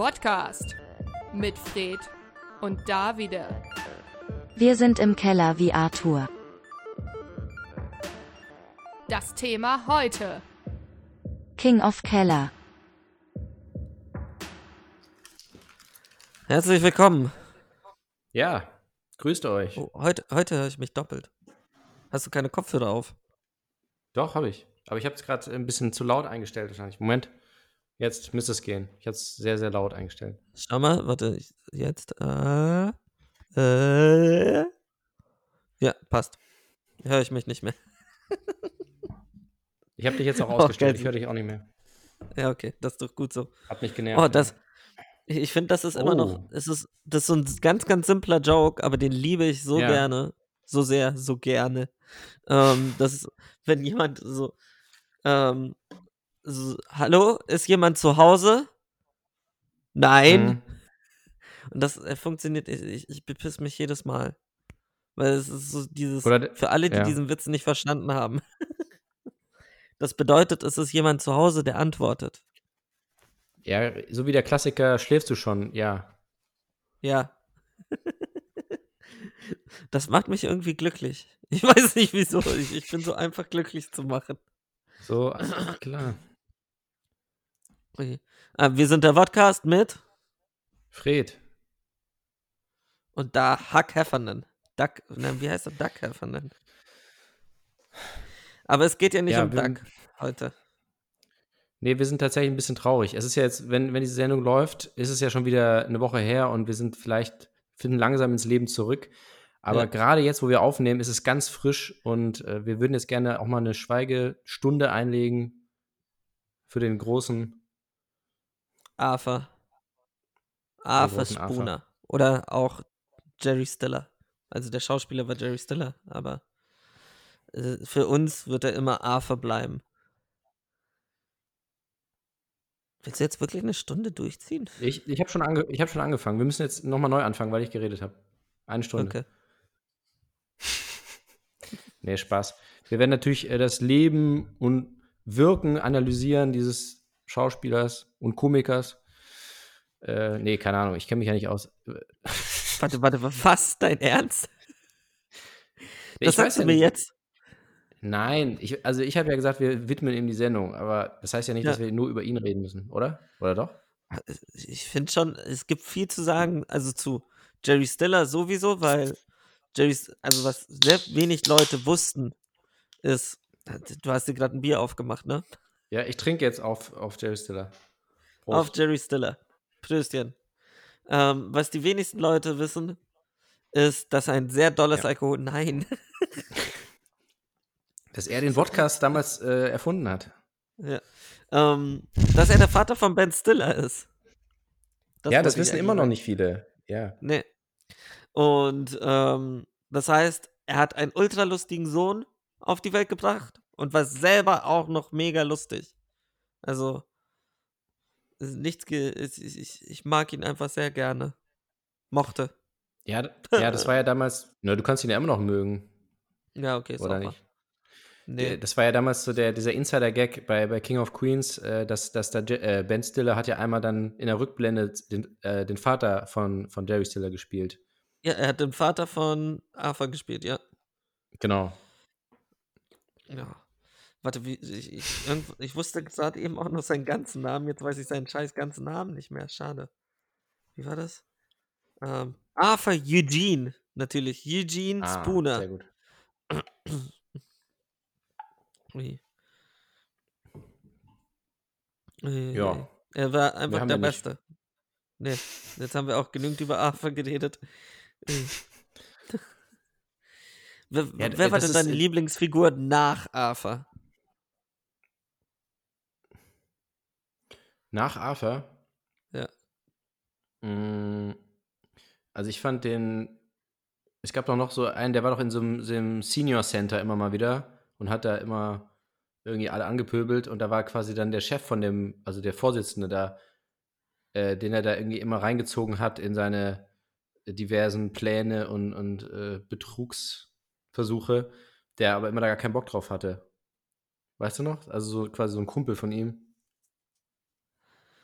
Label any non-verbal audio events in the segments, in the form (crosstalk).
Podcast mit Fred und Davide. Wir sind im Keller wie Arthur. Das Thema heute. King of Keller. Herzlich willkommen. Ja, grüßt euch. Oh, heute, heute höre ich mich doppelt. Hast du keine Kopfhörer auf? Doch, habe ich. Aber ich habe es gerade ein bisschen zu laut eingestellt wahrscheinlich. Moment. Jetzt müsste es gehen. Ich habe es sehr, sehr laut eingestellt. Schau mal, warte, ich, jetzt. Äh, äh, ja, passt. Höre ich mich nicht mehr. Ich habe dich jetzt auch (laughs) Oh, ausgestellt. geil. ich höre dich auch nicht mehr. Ja, okay, das ist doch gut so. Hat mich genervt. Oh, das. Ich, ich finde, das ist immer noch. Oh. Es ist, das ist so ein ganz, ganz simpler Joke, aber den liebe ich so Ja. gerne. So sehr, so gerne. Ähm, das ist, wenn jemand so, ähm, so. Hallo, ist jemand zu Hause? Nein. Mhm. Und das äh, funktioniert, ich, ich, ich bepiss mich jedes Mal. Weil es ist so dieses, Oder de- für alle, die ja. diesen Witz nicht verstanden haben. (laughs) Das bedeutet, es ist jemand zu Hause, der antwortet. Ja, so wie der Klassiker, schläfst du schon? Ja. Ja. (laughs) Das macht mich irgendwie glücklich. Ich (laughs) weiß nicht wieso. Ich, ich bin so einfach glücklich zu machen. So, ach, klar. Okay. Ah, wir sind der Podcast mit Fred. und da Huck Heffernan. Duck, nein, wie heißt der? Duck Heffernan. Aber es geht ja nicht Ja, um Duck heute. Nee, wir sind tatsächlich ein bisschen traurig. Es ist ja jetzt, wenn, wenn diese Sendung läuft, ist es ja schon wieder eine Woche her und wir sind vielleicht, finden langsam ins Leben zurück. Aber Ja. gerade jetzt, wo wir aufnehmen, ist es ganz frisch und äh, wir würden jetzt gerne auch mal eine Schweigestunde einlegen für den großen. Arthur. Arthur großen Arthur. Spooner. Oder auch Jerry Stiller. Also der Schauspieler war Jerry Stiller, aber äh, für uns wird er immer Arthur bleiben. Willst du jetzt wirklich eine Stunde durchziehen? Ich, ich habe schon, ange ich hab schon angefangen. Wir müssen jetzt nochmal neu anfangen, weil ich geredet habe. Eine Stunde. Okay. (laughs) Nee, Spaß. Wir werden natürlich äh, das Leben und Wirken analysieren dieses Schauspielers und Komikers. Äh, nee, keine Ahnung, ich kenne mich ja nicht aus. Warte, warte, was? Dein Ernst? Das Ich sagst du ja mir nicht. jetzt? Nein, ich, also ich habe ja gesagt, wir widmen ihm die Sendung, aber das heißt ja nicht, Ja. dass wir nur über ihn reden müssen, oder? Oder doch? Ich finde schon, es gibt viel zu sagen, also zu Jerry Stiller sowieso, weil Jerry, also was sehr wenig Leute wussten, ist, du hast dir gerade ein Bier aufgemacht, ne? Ja, ich trinke jetzt auf, auf Jerry Stiller. Auf Jerry Stiller. Pröstchen. Ähm, was die wenigsten Leute wissen, ist, dass ein sehr dolles Ja. Alkohol. Nein. (laughs) Dass er den Podcast damals äh, erfunden hat. ja. ähm, dass er der Vater von Ben Stiller ist. ja, das wollte ich wissen immer noch nicht viele. Ja. Nee. Und ähm, das heißt, er hat einen ultralustigen Sohn auf die Welt gebracht und war selber auch noch mega lustig. Also, nichts ich, ich, ich mag ihn einfach sehr gerne. Mochte. Ja, ja, das war ja damals. Na, du kannst ihn ja immer noch mögen, Ja, okay, ist oder nicht? Nee. Das war ja damals so der, dieser Insider-Gag bei, bei King of Queens, äh, dass, dass der Je äh, Ben Stiller hat ja einmal dann in der Rückblende den, äh, den Vater von, von Jerry Stiller gespielt. Ja, er hat den Vater von Arthur gespielt, ja. Genau. Ja. Warte, wie, ich, ich, ich wusste gerade eben auch noch seinen ganzen Namen, jetzt weiß ich seinen scheiß ganzen Namen nicht mehr, schade. Wie war das? Ähm, Arthur Eugene, natürlich, Eugene Ah, Spooner. Sehr gut. (clears throat) Ui. Ui, Ja. ui. Er war einfach haben der ja nicht. Beste. Nee, jetzt haben wir auch genügend über Arthur geredet. Ui. (laughs) wer Ja, wer war das denn deine ist- Lieblingsfigur nach Arthur? Nach Arthur. Ja. Mm, Also ich fand den. Es gab doch noch so einen, der war doch in so einem, so einem Senior Center immer mal wieder und hat da immer irgendwie alle angepöbelt und da war quasi dann der Chef von dem, also der Vorsitzende da, äh, den er da irgendwie immer reingezogen hat in seine diversen Pläne und, und äh, Betrugsversuche, der aber immer da gar keinen Bock drauf hatte. Weißt du noch? Also so quasi so ein Kumpel von ihm.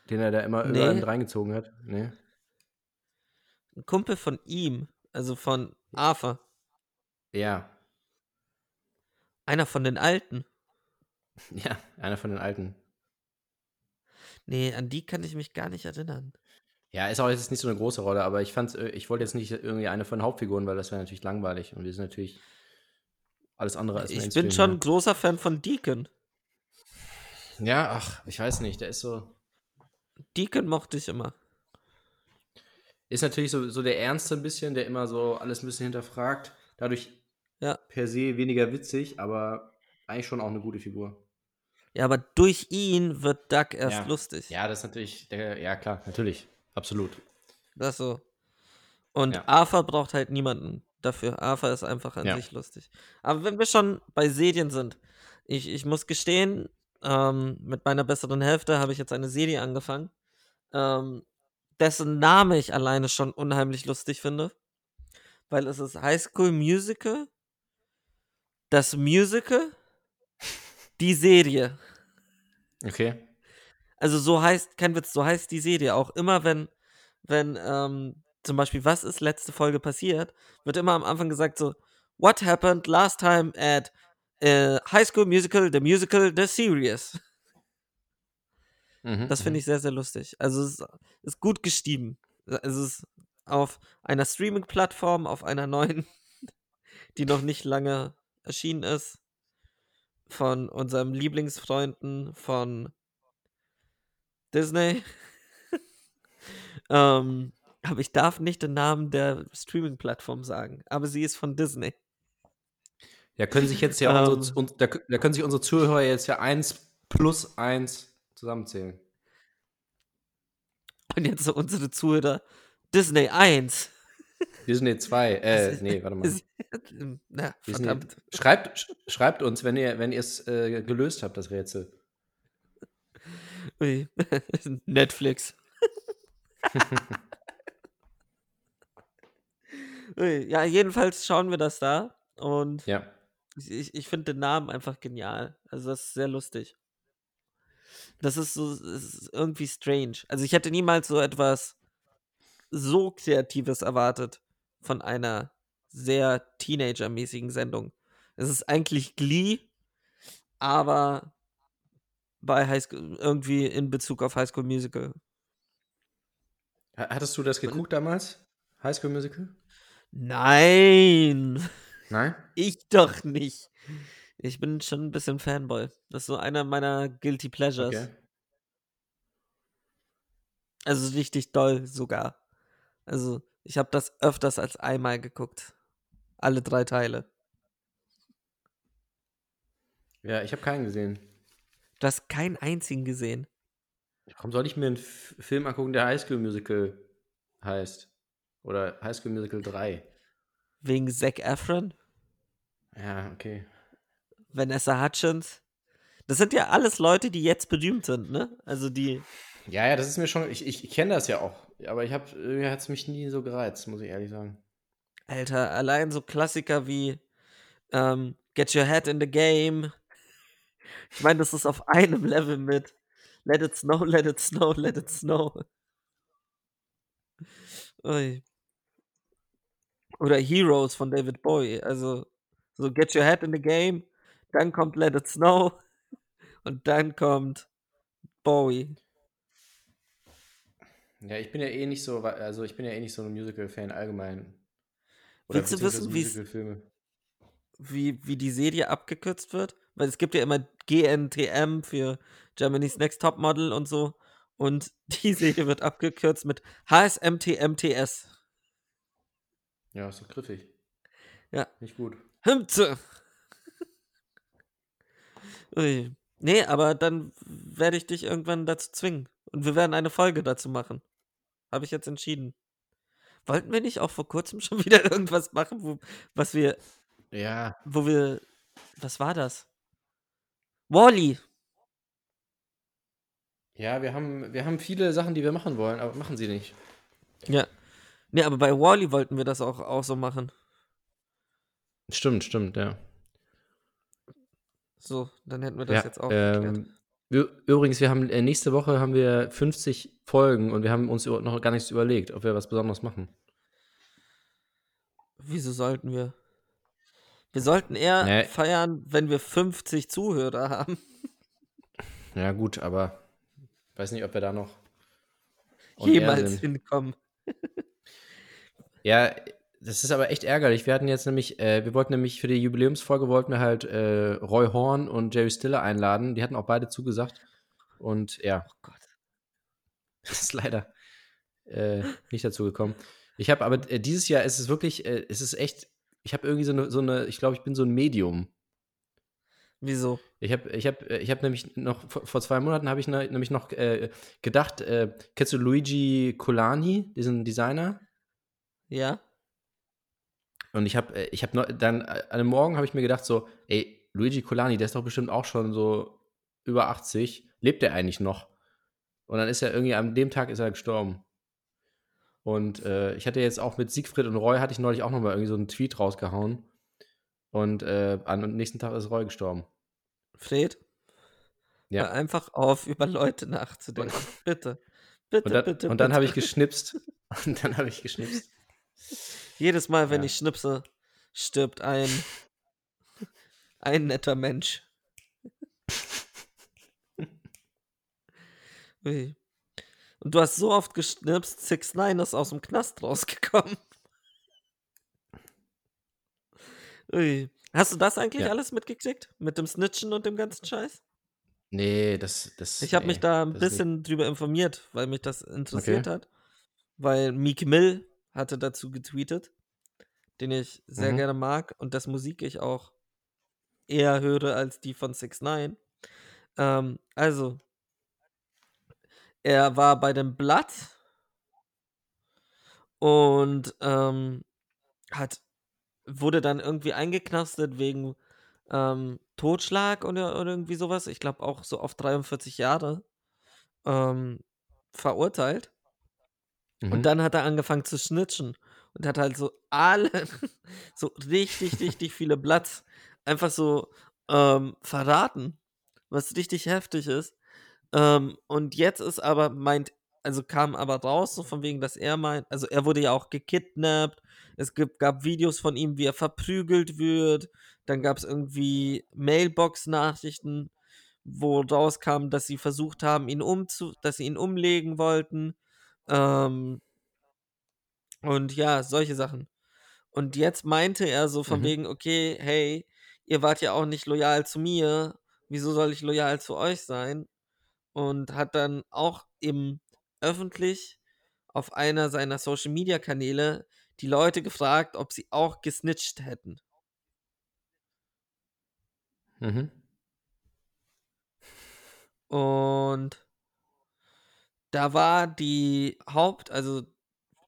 Den er da immer Nee. überall mit reingezogen hat. Nee. Ein Kumpel von ihm, also von Arthur. Ja. Einer von den Alten. (laughs) Ja, einer von den alten. Nee, an die kann ich mich gar nicht erinnern. Ja, ist auch jetzt nicht so eine große Rolle, aber ich fand's, äh, ich wollte jetzt nicht irgendwie eine von den Hauptfiguren, weil das wäre natürlich langweilig und wir sind natürlich alles andere als Ich Mainstream, bin schon ne? ein großer Fan von Deacon. Ja, ach, ich weiß nicht, der ist so. Deacon mochte ich immer. Ist natürlich so, so der Ernste ein bisschen, der immer so alles ein bisschen hinterfragt. Dadurch Ja. per se weniger witzig, aber eigentlich schon auch eine gute Figur. Ja, aber durch ihn wird Duck erst Ja. lustig. Ja, das ist natürlich, der, ja klar, natürlich. Absolut. Das so. Und Ja. Arthur braucht halt niemanden dafür. Arthur ist einfach an Ja. sich lustig. Aber wenn wir schon bei Serien sind, ich, ich muss gestehen, ähm, mit meiner besseren Hälfte habe ich jetzt eine Serie angefangen, ähm, dessen Name ich alleine schon unheimlich lustig finde. Weil es ist High School Musical, das Musical, die Serie. Okay. Also so heißt, kein Witz, so heißt die Serie auch. Immer wenn, wenn, ähm, zum Beispiel, was ist letzte Folge passiert, wird immer am Anfang gesagt so, What happened last time at äh, High School Musical, the Musical, the Series. Mhm, Das finde ich sehr, sehr lustig. Also es ist, gut gestieben. Es ist auf einer Streaming-Plattform, auf einer neuen, (laughs) die noch nicht lange erschienen ist, von unseren Lieblingsfreunden von Disney. (laughs) ähm, aber ich darf nicht den Namen der Streaming-Plattform sagen, aber sie ist von Disney. Ja, können sich jetzt ja Ähm. unsere, uns, da, da können sich unsere Zuhörer jetzt ja eins plus eins zusammenzählen. Und jetzt so unsere Zuhörer Disney 1. Disney 2, Das äh, (laughs) nee, warte mal. Na, Disney, schreibt, sch- schreibt uns, wenn ihr wenn ihr es äh, gelöst habt, das Rätsel. Ui. (laughs) Netflix. (laughs) Ui, ja, jedenfalls schauen wir das da. Und Ja. Ich, ich, finde den Namen einfach genial. Also, das ist sehr lustig. Das ist so, es ist irgendwie strange. Also, ich hätte niemals so etwas so Kreatives erwartet von einer sehr Teenager-mäßigen Sendung. Es ist eigentlich Glee, aber bei High School, irgendwie in Bezug auf High School Musical. Ha- Hattest du das geguckt damals? High School Musical? Nein, (laughs) Nein? ich doch nicht. Ich bin schon ein bisschen Fanboy. Das ist so einer meiner Guilty Pleasures. Okay. Also richtig doll sogar. Also ich habe das öfters als einmal geguckt. Alle drei Teile. Ja, ich habe keinen gesehen. Du hast keinen einzigen gesehen. Warum soll ich mir einen Film angucken, der High School Musical heißt? Oder High School Musical 3? Wegen Zac Efron, Ja, okay. Vanessa Hutchins. Das sind ja alles Leute, die jetzt berühmt sind, ne? Also die. Ja, ja, das ist mir schon. Ich, ich, ich kenne das ja auch. Aber ich habe, irgendwie hat es mich nie so gereizt, muss ich ehrlich sagen. Alter, allein so Klassiker wie ähm, Get Your Head in the Game. Ich meine, das ist auf einem Level mit Let It Snow, Let It Snow, Let It Snow. Ui. Oder Heroes von David Bowie. Also so Get Your Head in the Game, dann kommt Let It Snow (laughs) und dann kommt Bowie. Ja, ich bin ja eh nicht so, also ich bin ja eh nicht so ein Musical-Fan allgemein. Oder Willst du wissen, wie, wie die Serie abgekürzt wird. Weil es gibt ja immer GNTM für Germany's Next Top Model und so. Und (laughs) die Serie wird abgekürzt mit HSMTMTS. Ja, ist so griffig. Ja. Nicht gut. Hümze. Ui. Nee, aber dann werde ich dich irgendwann dazu zwingen. Und wir werden eine Folge dazu machen. Habe ich jetzt entschieden. Wollten wir nicht auch vor kurzem (laughs) schon wieder irgendwas machen, wo, was wir, Ja. wo wir, was war das? Wally. Ja, wir haben, wir haben viele Sachen, die wir machen wollen, aber machen sie nicht. Ja. Nee, aber bei Wally wollten wir das auch, auch so machen. Stimmt, stimmt, ja. So, dann hätten wir das ja, jetzt auch ähm, übrigens, wir haben äh, nächste Woche haben wir 50 Folgen und wir haben uns noch gar nichts überlegt, ob wir was Besonderes machen. Wieso sollten wir? Wir sollten eher Nee. feiern, wenn wir 50 Zuhörer haben. Ja, gut, aber weiß nicht, ob wir da noch Jemals hinkommen. Ja, das ist aber echt ärgerlich. Wir hatten jetzt nämlich, äh, wir wollten nämlich für die Jubiläumsfolge wollten wir halt äh, Roy Horn und Jerry Stiller einladen. Die hatten auch beide zugesagt. Und ja, Oh Gott. das (laughs) ist leider äh, nicht dazu gekommen. Ich habe aber äh, dieses Jahr ist es wirklich, äh, es ist echt, ich habe irgendwie so eine, so eine, ich glaube, ich bin so ein Medium. Wieso? Ich habe ich hab, äh, ich hab nämlich noch, vor, zwei Monaten habe ich ne, nämlich noch gedacht, kennst du Luigi Colani, diesen Designer? Ja? Und ich habe ich hab noch, dann äh, an einem Morgen habe ich mir gedacht so, ey, Luigi Colani, der ist doch bestimmt auch schon so über 80. Lebt der eigentlich noch? Und dann ist er irgendwie, an dem Tag ist er gestorben. Und äh, ich hatte jetzt auch mit Siegfried und Roy, hatte ich neulich auch nochmal irgendwie so einen Tweet rausgehauen. Und äh, am nächsten Tag ist Roy gestorben. Fred? Ja. Hör einfach auf, über Leute nachzudenken. bitte. Bitte, Und dann, bitte. und dann bitte. (laughs) habe ich geschnipst. Und dann habe ich geschnipst. Jedes Mal, wenn Ja. ich schnipse, stirbt ein, ein netter Mensch. Ui. Und du hast so oft geschnipst, 6 9 ist aus dem Knast rausgekommen. Ui. Hast du das eigentlich Ja. alles mitgekriegt? Mit dem Snitchen und dem ganzen Scheiß? Nee, das. das Ich habe mich nee, da ein bisschen drüber informiert, weil mich das interessiert Okay. hat. Weil Meek Mill hatte dazu getweetet, den ich sehr Mhm. gerne mag und das Musik ich auch eher höre als die von 6 9 ähm, Also, er war bei dem Blatt und ähm, hat wurde dann irgendwie eingeknastet wegen ähm, Totschlag oder, oder irgendwie sowas. Ich glaube auch so auf 43 Jahre ähm, verurteilt. Nicht. Und Mhm. dann hat er angefangen zu snitchen und hat halt so alle, (laughs) so richtig, richtig viele Blatts einfach so ähm, verraten, was richtig heftig ist. Ähm, und jetzt ist aber meint, also kam aber raus, so von wegen, dass er meint, also er wurde ja auch gekidnappt. Es gibt, gab Videos von ihm, wie er verprügelt wird. Dann gab es irgendwie Mailbox-Nachrichten, wo rauskam, dass sie versucht haben, ihn umzu, dass sie ihn umlegen wollten. Ähm, und ja, solche Sachen. Und jetzt meinte er so von Mhm. wegen, okay, hey, ihr wart ja auch nicht loyal zu mir, wieso soll ich loyal zu euch sein? Und hat dann auch eben öffentlich auf einer seiner Social Media Kanäle die Leute gefragt, ob sie auch gesnitcht hätten. Mhm. Und da war die Haupt, also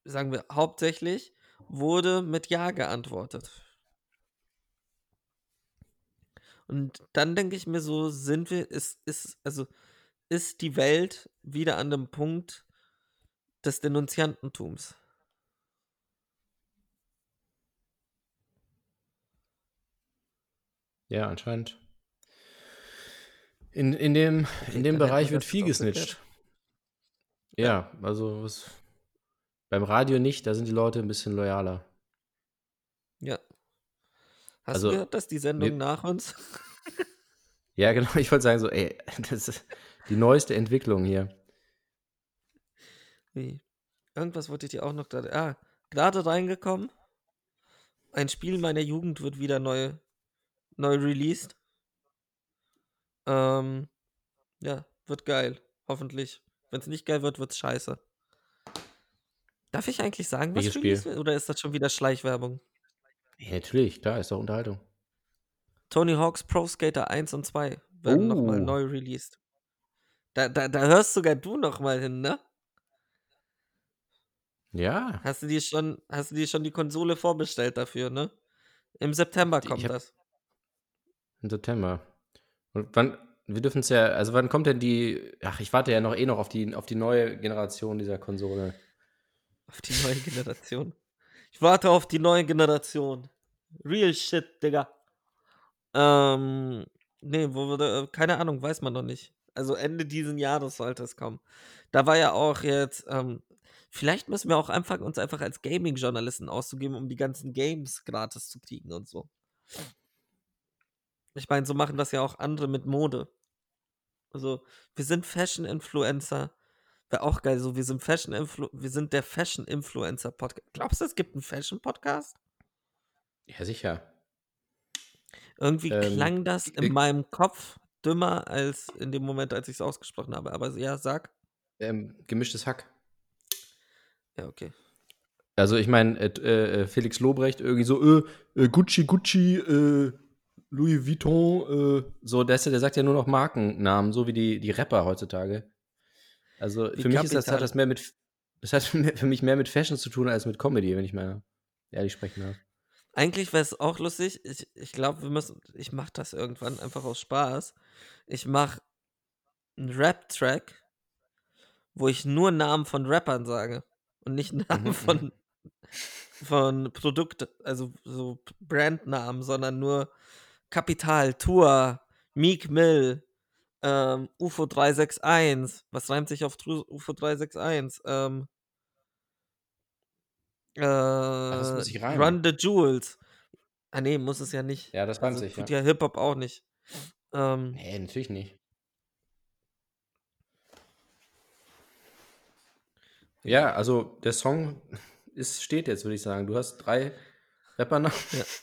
sagen wir hauptsächlich, wurde mit Ja geantwortet. Und dann denke ich mir so, sind wir, ist, ist, also ist die Welt wieder an dem Punkt des Denunziantentums. Ja, anscheinend. In, in dem, in dem dann hätten Bereich wir wird viel gesnitcht. Ja, also was, beim Radio nicht, da sind die Leute ein bisschen loyaler. Ja. Hast Also, du gehört, dass die Sendung wir- nach uns? Ja, genau, ich wollte sagen, so, ey, (laughs) das ist die neueste Entwicklung hier. Wie? Irgendwas wollte ich dir auch noch gerade. Ah, gerade reingekommen. Ein Spiel meiner Jugend wird wieder neu, neu released. Ähm, ja, wird geil. Hoffentlich. Wenn es nicht geil wird, wird's scheiße. Darf ich eigentlich sagen, was Welches Spiel? wird? Oder ist das schon wieder Schleichwerbung? Ja, natürlich, klar, ist doch Unterhaltung. Tony Hawk's Pro Skater 1 und 2 werden nochmal Oh. neu released. Da, da, da hörst sogar du nochmal hin, ne? Ja, Hast du dir schon, hast du dir schon die Konsole vorbestellt dafür, ne? Im September kommt hab- das. im September. Und wann, wir dürfen es ja, also wann kommt denn die, ach, ich warte ja noch eh noch auf die, auf die neue Generation dieser Konsole. Auf die neue Generation. Ich warte auf die neue Generation. Real shit, Digga. Ähm, nee, wo wurde, äh, keine Ahnung, weiß man noch nicht. Also Ende diesen Jahres sollte es kommen. Da war ja auch jetzt, ähm, vielleicht müssen wir auch anfangen, uns einfach als Gaming-Journalisten auszugeben, um die ganzen Games gratis zu kriegen und so. Ich meine, so machen das ja auch andere mit Mode. Also, wir sind Fashion-Influencer. Wäre auch geil, so wir sind Fashion Influ wir sind der Fashion Influencer Podcast. Glaubst du, es gibt einen Fashion Podcast? Ja, sicher. Irgendwie Ähm, klang das in ich- meinem Kopf dümmer als in dem Moment, als ich es ausgesprochen habe. Aber ja, sag. Ähm, gemischtes Hack. Ja, okay. Also ich meine, äh, äh, Felix Lobrecht irgendwie so, äh, äh, Gucci, Gucci, äh, Louis Vuitton, äh, so, der, der sagt ja nur noch Markennamen, so wie die, die Rapper heutzutage. Also Wie für mich ist das, hat das mehr mit, das hat (laughs) für mich mehr mit Fashion zu tun als mit Comedy, wenn ich mal ehrlich sprechen darf. Eigentlich wäre es auch lustig. Ich, ich glaube, wir müssen. Ich mache das irgendwann einfach aus Spaß. Ich mache einen Rap-Track, wo ich nur Namen von Rappern sage und nicht Namen Mhm, von, von Produkt, also so Brandnamen, sondern nur Kapital, Tour, Meek Mill, ähm, UFO 361. Was reimt sich auf UFO 361? Ähm, äh, das muss sich reimen. Run the Jewels. Ah, nee, muss es ja nicht. Ja, das reimt Also, sich, tut ja. ja Hip-Hop auch nicht. Ähm, Nee, natürlich nicht. Ja, also der Song ist, steht jetzt, würde ich sagen. Du hast drei Rappernamen. Ja. (laughs)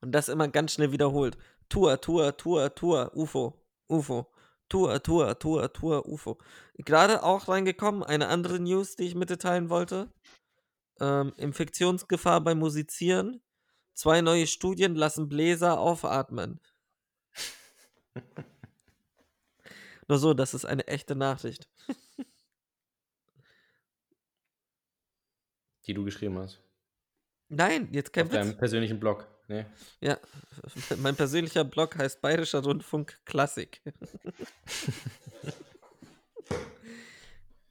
Und das immer ganz schnell wiederholt. Tour, Tour, Tour, Tour, UFO, UFO. Tour, Tour, Tour, Tour, UFO. Gerade auch reingekommen, eine andere News, die ich mitteilen wollte. Ähm, Infektionsgefahr beim Musizieren. Zwei neue Studien lassen Bläser aufatmen. (laughs) Nur so, das ist eine echte Nachricht. die du geschrieben hast. Nein, jetzt kein Auf deinem Witz. persönlichen Blog. Nee. Ja, (laughs) mein persönlicher Blog heißt Bayerischer Rundfunk Klassik. (laughs)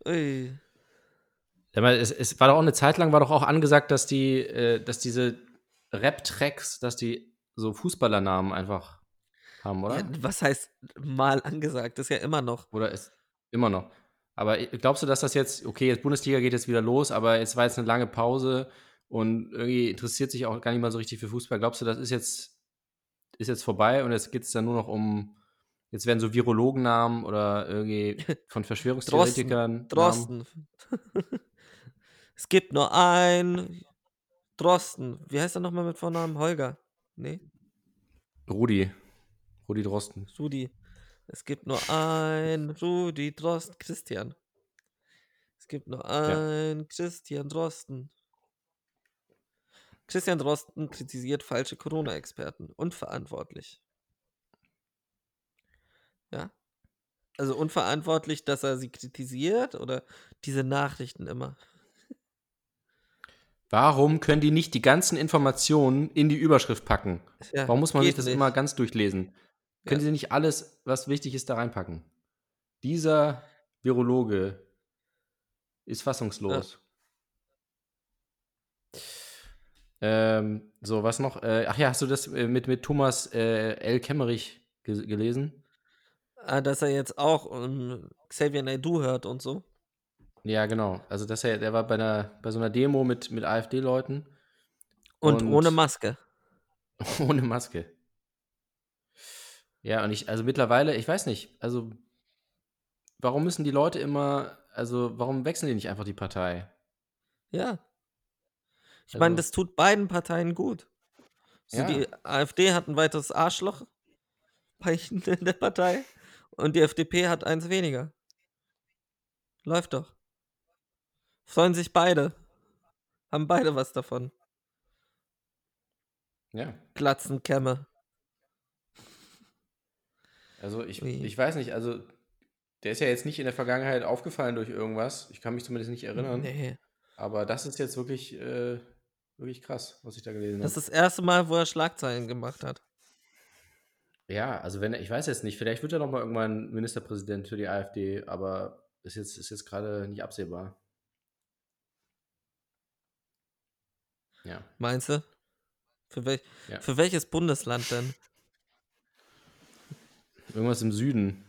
Ui. Ja, aber es, es war doch auch eine Zeit lang, war doch auch angesagt, dass die, äh, dass diese Rap-Tracks, dass die so Fußballernamen einfach haben, oder? Ja, was heißt mal angesagt? Das ist ja immer noch. Oder ist immer noch. Aber glaubst du, dass das jetzt, okay, jetzt Bundesliga geht jetzt wieder los, aber jetzt war jetzt eine lange Pause und irgendwie interessiert sich auch gar nicht mal so richtig für Fußball. Glaubst du, das ist jetzt, ist jetzt vorbei und jetzt geht es dann nur noch um, jetzt werden so Virologennamen oder irgendwie (laughs) von Verschwörungstheoretikern. Namen? Drosten. (laughs) es gibt nur ein Drosten. Wie heißt er nochmal mit Vornamen? Holger? Nee, Rudi. Rudi Drosten. Rudi. Es gibt nur ein Rudi Drosten. Christian. Es gibt nur ein Christian Drosten. Christian Drosten kritisiert falsche Corona-Experten. Unverantwortlich. Ja. Also unverantwortlich, dass er sie kritisiert oder diese Nachrichten immer. Warum können die nicht die ganzen Informationen in die Überschrift packen? Ja, Warum muss man sich das nicht. immer ganz durchlesen? Können Ja. sie nicht alles, was wichtig ist, da reinpacken? Dieser Virologe ist fassungslos. Ähm, so, was noch? Äh, ach ja, hast du das äh, mit, mit Thomas äh, L. Kemmerich ge gelesen? Ah, dass er jetzt auch um, Xavier Naidoo hört und so. Ja, genau. Also, dass er, der war bei, einer, bei so einer Demo mit, mit AfD-Leuten Und, Und- ohne Maske. (laughs) ohne Maske. Ja, und ich, also mittlerweile, ich weiß nicht, also warum müssen die Leute immer, also warum wechseln die nicht einfach die Partei? Ja. Ich meine, Also- das tut beiden Parteien gut. So, Ja. Die AfD hat ein weiteres Arschloch in (laughs) der Partei und die FDP hat eins weniger. Läuft doch. Freuen sich beide. Haben beide was davon. Ja. Glatzenkämme. Also ich, ich weiß nicht, also der ist ja jetzt nicht in der Vergangenheit aufgefallen durch irgendwas. Ich kann mich zumindest nicht erinnern. Nee. Aber das ist jetzt wirklich, äh, wirklich krass, was ich da gelesen Das habe. ist das erste Mal, wo er Schlagzeilen gemacht hat. Ja, also wenn er, ich weiß jetzt nicht, vielleicht wird er noch mal irgendwann Ministerpräsident für die AfD, aber ist jetzt, ist jetzt gerade nicht absehbar. Ja. Meinst du? Für, wel Ja. für welches Bundesland denn? Irgendwas im Süden.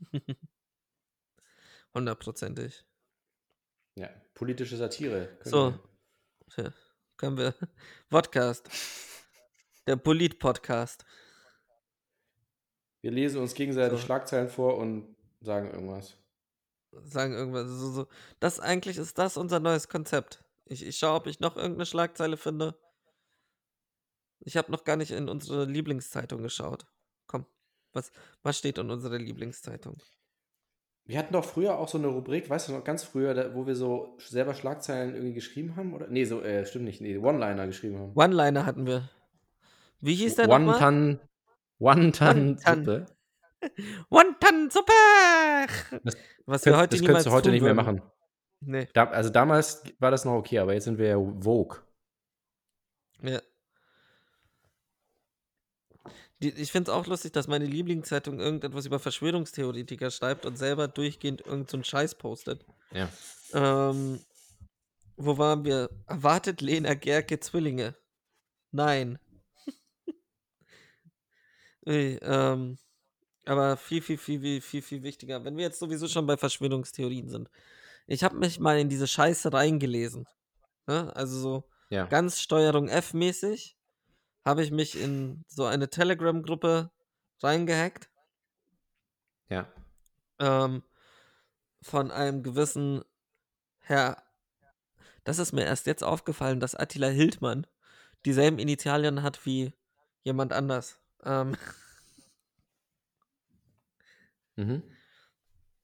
(laughs) Hundertprozentig. Ja, politische Satire. So. Ja, können wir. (laughs) Podcast. Der Polit-Podcast. Wir lesen uns gegenseitig So. Schlagzeilen vor und sagen irgendwas. Sagen irgendwas. So, so. Das eigentlich ist das unser neues Konzept. Ich, ich schaue, ob ich noch irgendeine Schlagzeile finde. Ich habe noch gar nicht in unsere Lieblingszeitung geschaut. Komm, was, was steht in unserer Lieblingszeitung? Wir hatten doch früher auch so eine Rubrik, weißt du noch, ganz früher, da, wo wir so selber Schlagzeilen irgendwie geschrieben haben, oder? Nee, so, äh, stimmt nicht, nee, One-Liner geschrieben haben. One-Liner hatten wir. Wie hieß der nochmal? One-Ton, One-Ton One-Ton. Suppe. (laughs) One-Ton-Suppe! Das Was wir heute das niemals könntest du heute nicht mehr machen. Nee. Da, also damals war das noch okay, aber jetzt sind wir ja Vogue. Ja. Die, ich finde es auch lustig, dass meine Lieblingszeitung irgendetwas über Verschwörungstheoretiker schreibt und selber durchgehend irgendeinen so Scheiß postet. Ja. Ähm, wo waren wir? Erwartet Lena Gerke Zwillinge? Nein. (laughs) nee, ähm, aber viel, viel, viel, viel, viel, viel wichtiger. Wenn wir jetzt sowieso schon bei Verschwörungstheorien sind. Ich habe mich mal in diese Scheiße reingelesen. Ne? Also so Ja. ganz Steuerung F-mäßig habe ich mich in so eine Telegram-Gruppe reingehackt Ja. ähm, von einem gewissen Herr. Das ist mir erst jetzt aufgefallen, dass Attila Hildmann dieselben Initialien hat wie jemand anders. Ähm, Mhm.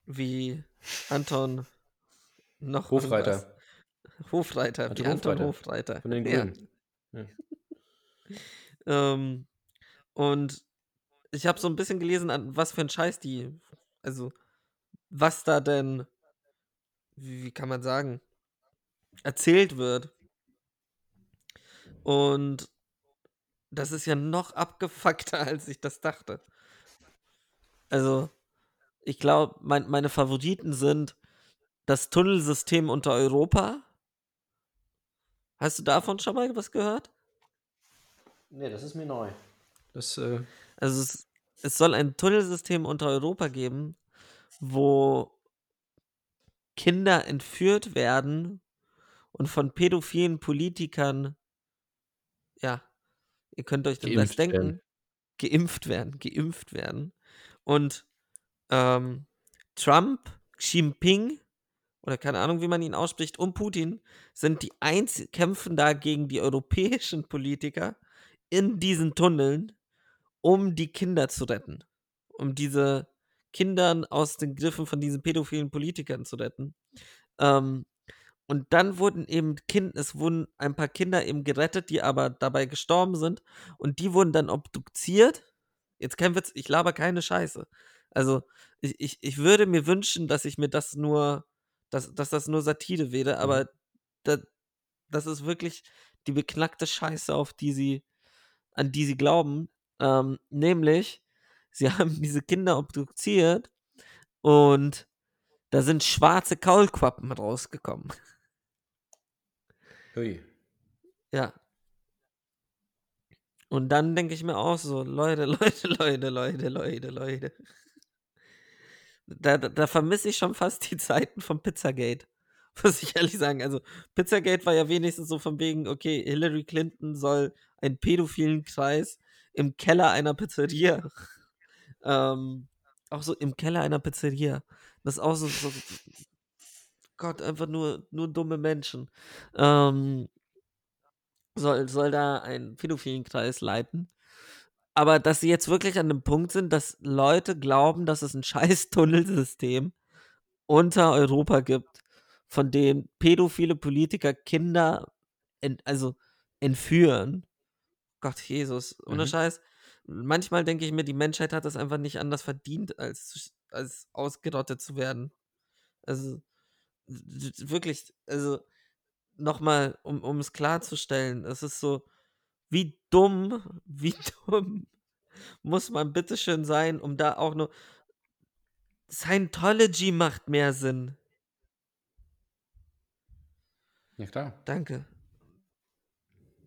wie Anton noch Hofreiter irgendwas. Hofreiter, Anton wie Anton Hofreiter. Hofreiter. von den Ja. Grünen. Ja. Ähm, und ich habe so ein bisschen gelesen, an was für ein Scheiß die, also was da denn, wie, wie kann man sagen, erzählt wird. Und das ist ja noch abgefuckter, (laughs) als ich das dachte. Also, ich glaube, mein, meine Favoriten sind das Tunnelsystem unter Europa. Hast du davon schon mal was gehört? Nee, das ist mir neu. Das, äh, Also es, es soll ein Tunnelsystem unter Europa geben, wo Kinder entführt werden und von pädophilen Politikern, ja, ihr könnt euch Geimpft denken, werden. geimpft werden, geimpft werden. Und ähm, Trump, Xi Jinping, oder keine Ahnung, wie man ihn ausspricht, und Putin sind die einzigen, kämpfen da gegen die europäischen Politiker in diesen Tunneln, um die Kinder zu retten. Um diese Kindern aus den Griffen von diesen pädophilen Politikern zu retten. Ähm, und dann wurden eben Kind, es wurden ein paar Kinder eben gerettet, die aber dabei gestorben sind. Und die wurden dann obduziert. Jetzt kein Witz, ich laber keine Scheiße. Also, ich, ich, ich würde mir wünschen, dass ich mir das nur, dass, dass das nur Satire wäre, aber da, das ist wirklich die beknackte Scheiße, auf die sie, an die sie glauben. Ähm, nämlich, sie (laughs) haben diese Kinder obduziert und da sind schwarze Kaulquappen rausgekommen. hui. Ja. Und dann denke ich mir auch so, Leute, (laughs) Leute, Leute, Leute, Leute, Leute. Da, da, da vermisse ich schon fast die Zeiten von Pizzagate. (laughs) Muss ich ehrlich sagen. Also, Pizzagate war ja wenigstens so von wegen, okay, Hillary Clinton soll einen pädophilen Kreis im Keller einer Pizzeria. ähm, auch so im Keller einer Pizzeria. Das ist auch so, so Gott, einfach nur, nur dumme Menschen. Ähm, soll, soll da einen pädophilen Kreis leiten. Aber dass sie jetzt wirklich an dem Punkt sind, dass Leute glauben, dass es ein (laughs) scheiß Tunnelsystem unter Europa gibt, von dem pädophile Politiker Kinder ent, also entführen. Gott, Jesus, ohne Mhm. Scheiß. Manchmal denke ich mir, die Menschheit hat es einfach nicht anders verdient, als, als ausgerottet zu werden. Also, wirklich, also, nochmal, um, um es klarzustellen, es ist so, wie dumm, (laughs) wie dumm muss man bitteschön sein, um da auch nur. Scientology macht mehr Sinn. Ja, klar. Danke.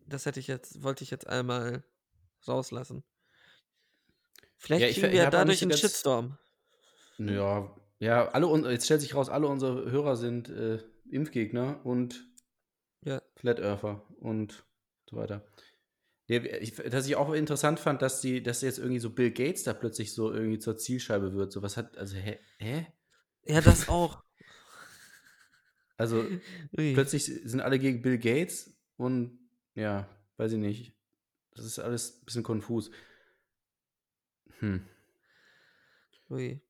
Das hätte ich jetzt, wollte ich jetzt einmal rauslassen. Vielleicht Ja, ich kriegen wir auch dadurch einen ganz- Shitstorm. Ja, ja, alle jetzt stellt sich raus, alle unsere Hörer sind äh, Impfgegner und Ja. Flat Earther und so weiter. Dass ich auch interessant fand, dass die, dass jetzt irgendwie so Bill Gates da plötzlich so irgendwie zur Zielscheibe wird. So was hat, also hä? hä? Ja, das auch. Also plötzlich sind alle gegen Bill Gates und ja, weiß ich nicht. Das ist alles ein bisschen konfus. Hm. Ui.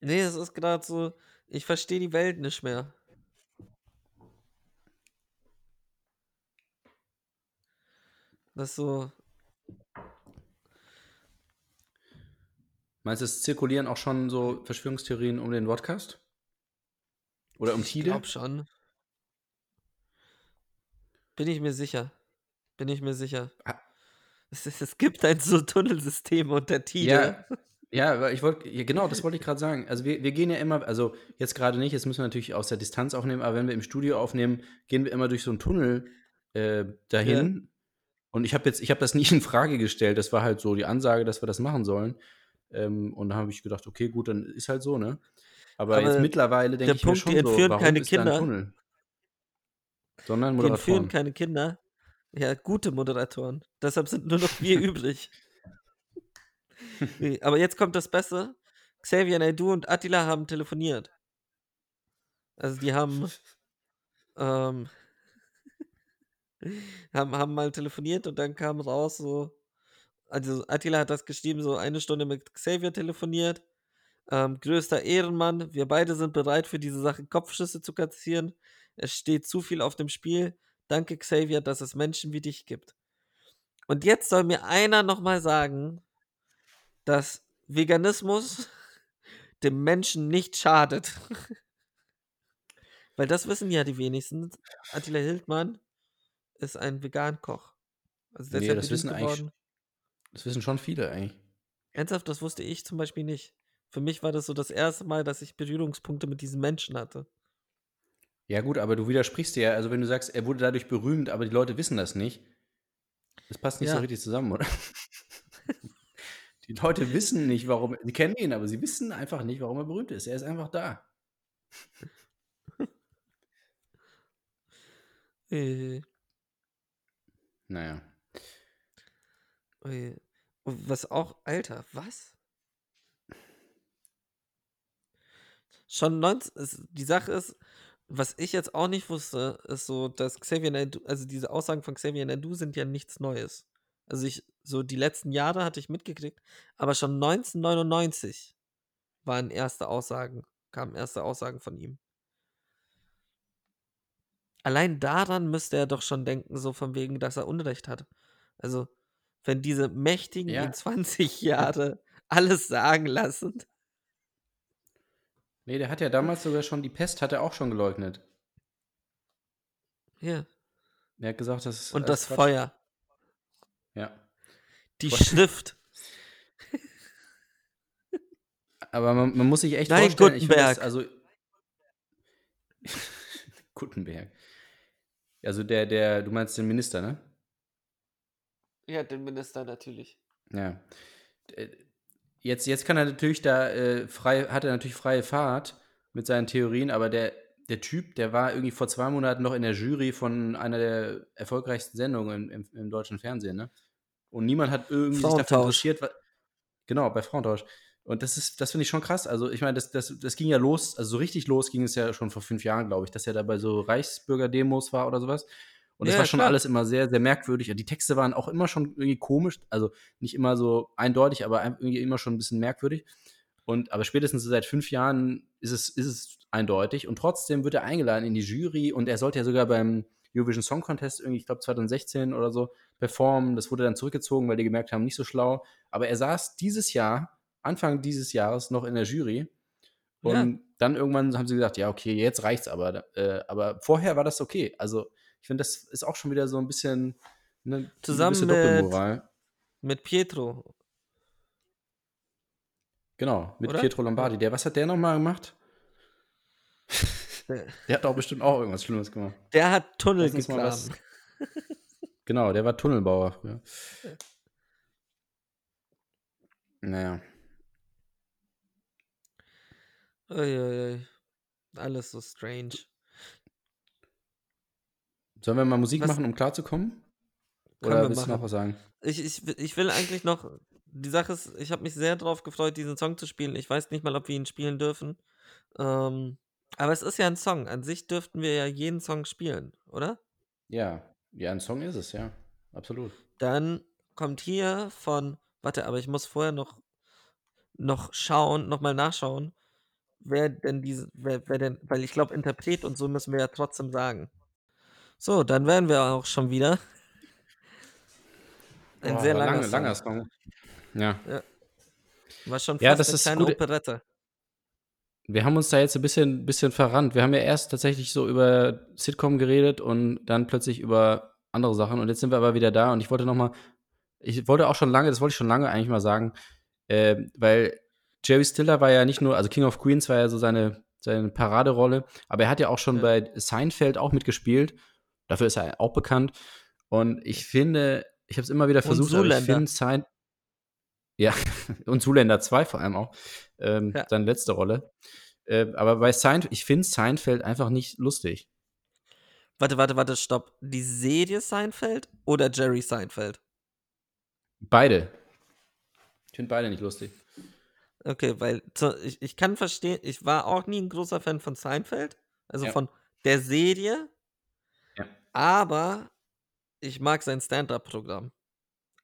Nee, es ist gerade so, ich verstehe die Welt nicht mehr. Das so, Meinst du, es zirkulieren auch schon so Verschwörungstheorien um den Podcast? Oder um ich Tide? glaube schon. Bin ich mir sicher. Bin ich mir sicher. Ah. Es, es, es gibt ein so Tunnelsystem unter Tide. Ja, ja, ich wollte, ja, genau, das wollte ich gerade sagen. Also wir, wir gehen ja immer, also jetzt gerade nicht, jetzt müssen wir natürlich aus der Distanz aufnehmen, aber wenn wir im Studio aufnehmen, gehen wir immer durch so einen Tunnel äh, dahin. Und ich habe jetzt, ich habe das nie in Frage gestellt. Das war halt so die Ansage, dass wir das machen sollen. Ähm, und da habe ich gedacht, okay, gut, dann ist halt so, ne? Aber, Aber jetzt mittlerweile denke ich mir Punkt, schon die so, entführen warum keine Kinder. Tunnel? Sondern Die entführen Moderatoren. keine Kinder. Ja, gute Moderatoren. Deshalb sind nur noch wir (laughs) übrig. Nee, Aber jetzt kommt das Beste. Xavier Naidoo und Attila haben telefoniert. Also die haben, ähm, haben, haben mal telefoniert und dann kam raus so, also Attila hat das geschrieben, so eine Stunde mit Xavier telefoniert. Ähm, größter Ehrenmann, wir beide sind bereit für diese Sache Kopfschüsse zu kassieren. Es steht zu viel auf dem Spiel. Danke Xavier, dass es Menschen wie dich gibt. Und jetzt soll mir einer nochmal sagen, dass Veganismus (laughs) dem Menschen nicht schadet. (laughs) Weil das wissen ja die wenigsten. Attila Hildmann ist ein Vegan-Koch. Also Nee, das wissen eigentlich- geworden. Das wissen schon viele eigentlich. Ernsthaft, das wusste ich zum Beispiel nicht. Für mich war das so das erste Mal, dass ich Berührungspunkte mit diesen Menschen hatte. Ja, gut, aber du widersprichst dir ja. Also, wenn du sagst, er wurde dadurch berühmt, aber die Leute wissen das nicht, das passt nicht Ja. so richtig zusammen, oder? (laughs) die Leute wissen nicht, warum. Sie kennen ihn, aber sie wissen einfach nicht, warum er berühmt ist. Er ist einfach da. (laughs) Äh, Naja. äh, was auch, Alter, was? Schon 19, es, die Sache ist, was ich jetzt auch nicht wusste, ist so, dass Xavier Naidoo, also diese Aussagen von Xavier Naidoo sind ja nichts Neues. Also ich, so die letzten Jahre hatte ich mitgekriegt, aber schon 1999 waren erste Aussagen, kamen erste Aussagen von ihm. Allein daran müsste er doch schon denken, so von wegen, dass er Unrecht hat. Also, wenn diese Mächtigen Ja. in 20 Jahre (laughs) alles sagen lassen. Nee, der hat ja damals sogar schon die Pest, hat er auch schon geleugnet. Ja. Er hat gesagt, das ist. Und alles das Quatsch. Feuer. Ja. Die Feuer. Schrift. (laughs) Aber man, man muss sich echt Nein, vorstellen, Gutenberg. also (laughs) Gutenberg. Also der, der, du meinst den Minister, ne? Ja, den Minister natürlich. Ja. Jetzt, jetzt kann er natürlich da äh, frei, hat er natürlich freie Fahrt mit seinen Theorien, aber der, der Typ, der war irgendwie vor zwei Monaten noch in der Jury von einer der erfolgreichsten Sendungen im, im, im deutschen Fernsehen, ne? Und niemand hat irgendwie sich dafür interessiert. wa- Genau, bei Frauentausch. Und das ist, das finde ich schon krass. Also, ich meine, das, das, das ging ja los, also so richtig los ging es ja schon vor fünf Jahren, glaube ich, dass er da bei so Reichsbürger-Demos war oder sowas. Und das Ja, war schon klar. alles immer sehr, sehr merkwürdig. Und die Texte waren auch immer schon irgendwie komisch, also nicht immer so eindeutig, aber irgendwie immer schon ein bisschen merkwürdig. Und aber spätestens seit fünf Jahren ist es, ist es eindeutig. Und trotzdem wird er eingeladen in die Jury und er sollte ja sogar beim Eurovision Song Contest irgendwie, ich glaube 2016 oder so, performen. Das wurde dann zurückgezogen, weil die gemerkt haben, nicht so schlau. Aber er saß dieses Jahr, Anfang dieses Jahres, noch in der Jury. Und Ja. dann irgendwann haben sie gesagt, ja, okay, jetzt reicht's aber. Äh, aber vorher war das okay. Also, ich finde, das ist auch schon wieder so ein bisschen eine Zusammen Doppelmoral. Mit Pietro. Genau, mit Oder? Pietro Lombardi. Der, was hat der nochmal gemacht? (laughs) Der, hat auch bestimmt auch irgendwas Schlimmes gemacht. der hat Tunnel gegraben. Genau, der war Tunnelbauer früher. Naja. Uiuiui. Alles so strange. Sollen wir mal Musik Was- machen, um klarzukommen? Oder wir willst du noch machen. was sagen? Ich, ich, ich will eigentlich noch. Die Sache ist, ich habe mich sehr darauf gefreut, diesen Song zu spielen. Ich weiß nicht mal, ob wir ihn spielen dürfen. Ähm, aber es ist ja ein Song. An sich dürften wir ja jeden Song spielen, oder? Ja, ja, ein Song ist es, ja. Absolut. Dann kommt hier von. Warte, aber ich muss vorher noch, noch schauen, nochmal nachschauen, wer denn diese. Wer, wer denn. Weil ich glaube, Interpret und so müssen wir ja trotzdem sagen. So, dann wären wir auch schon wieder. Ein Boah, sehr langer, lange, Song. langer Song. Ja. War schon fast Ja, das eine ist kleine gut. Operette. Wir haben uns da jetzt ein bisschen, bisschen verrannt. Wir haben ja erst tatsächlich so über Sitcom geredet und dann plötzlich über andere Sachen. Und jetzt sind wir aber wieder da. Und ich wollte noch mal, ich wollte auch schon lange, das wollte ich schon lange eigentlich mal sagen, äh, weil Jerry Stiller war ja nicht nur, also King of Queens war ja so seine, seine Paraderolle, aber er hat ja auch schon Ja. bei Seinfeld auch mitgespielt. Dafür ist er auch bekannt. Und ich finde, ich habe es immer wieder versucht, aber ich finde Sein ja, (laughs) und Zuländer 2 vor allem auch. Ähm, Ja. Seine letzte Rolle. Äh, aber bei Seinfeld, ich finde Seinfeld einfach nicht lustig. Warte, warte, warte, stopp. Die Serie Seinfeld oder Jerry Seinfeld? Beide. Ich finde beide nicht lustig. Okay, weil zu, ich, ich kann verstehen, ich war auch nie ein großer Fan von Seinfeld, also Ja. von der Serie. Aber ich mag sein Stand-up-Programm.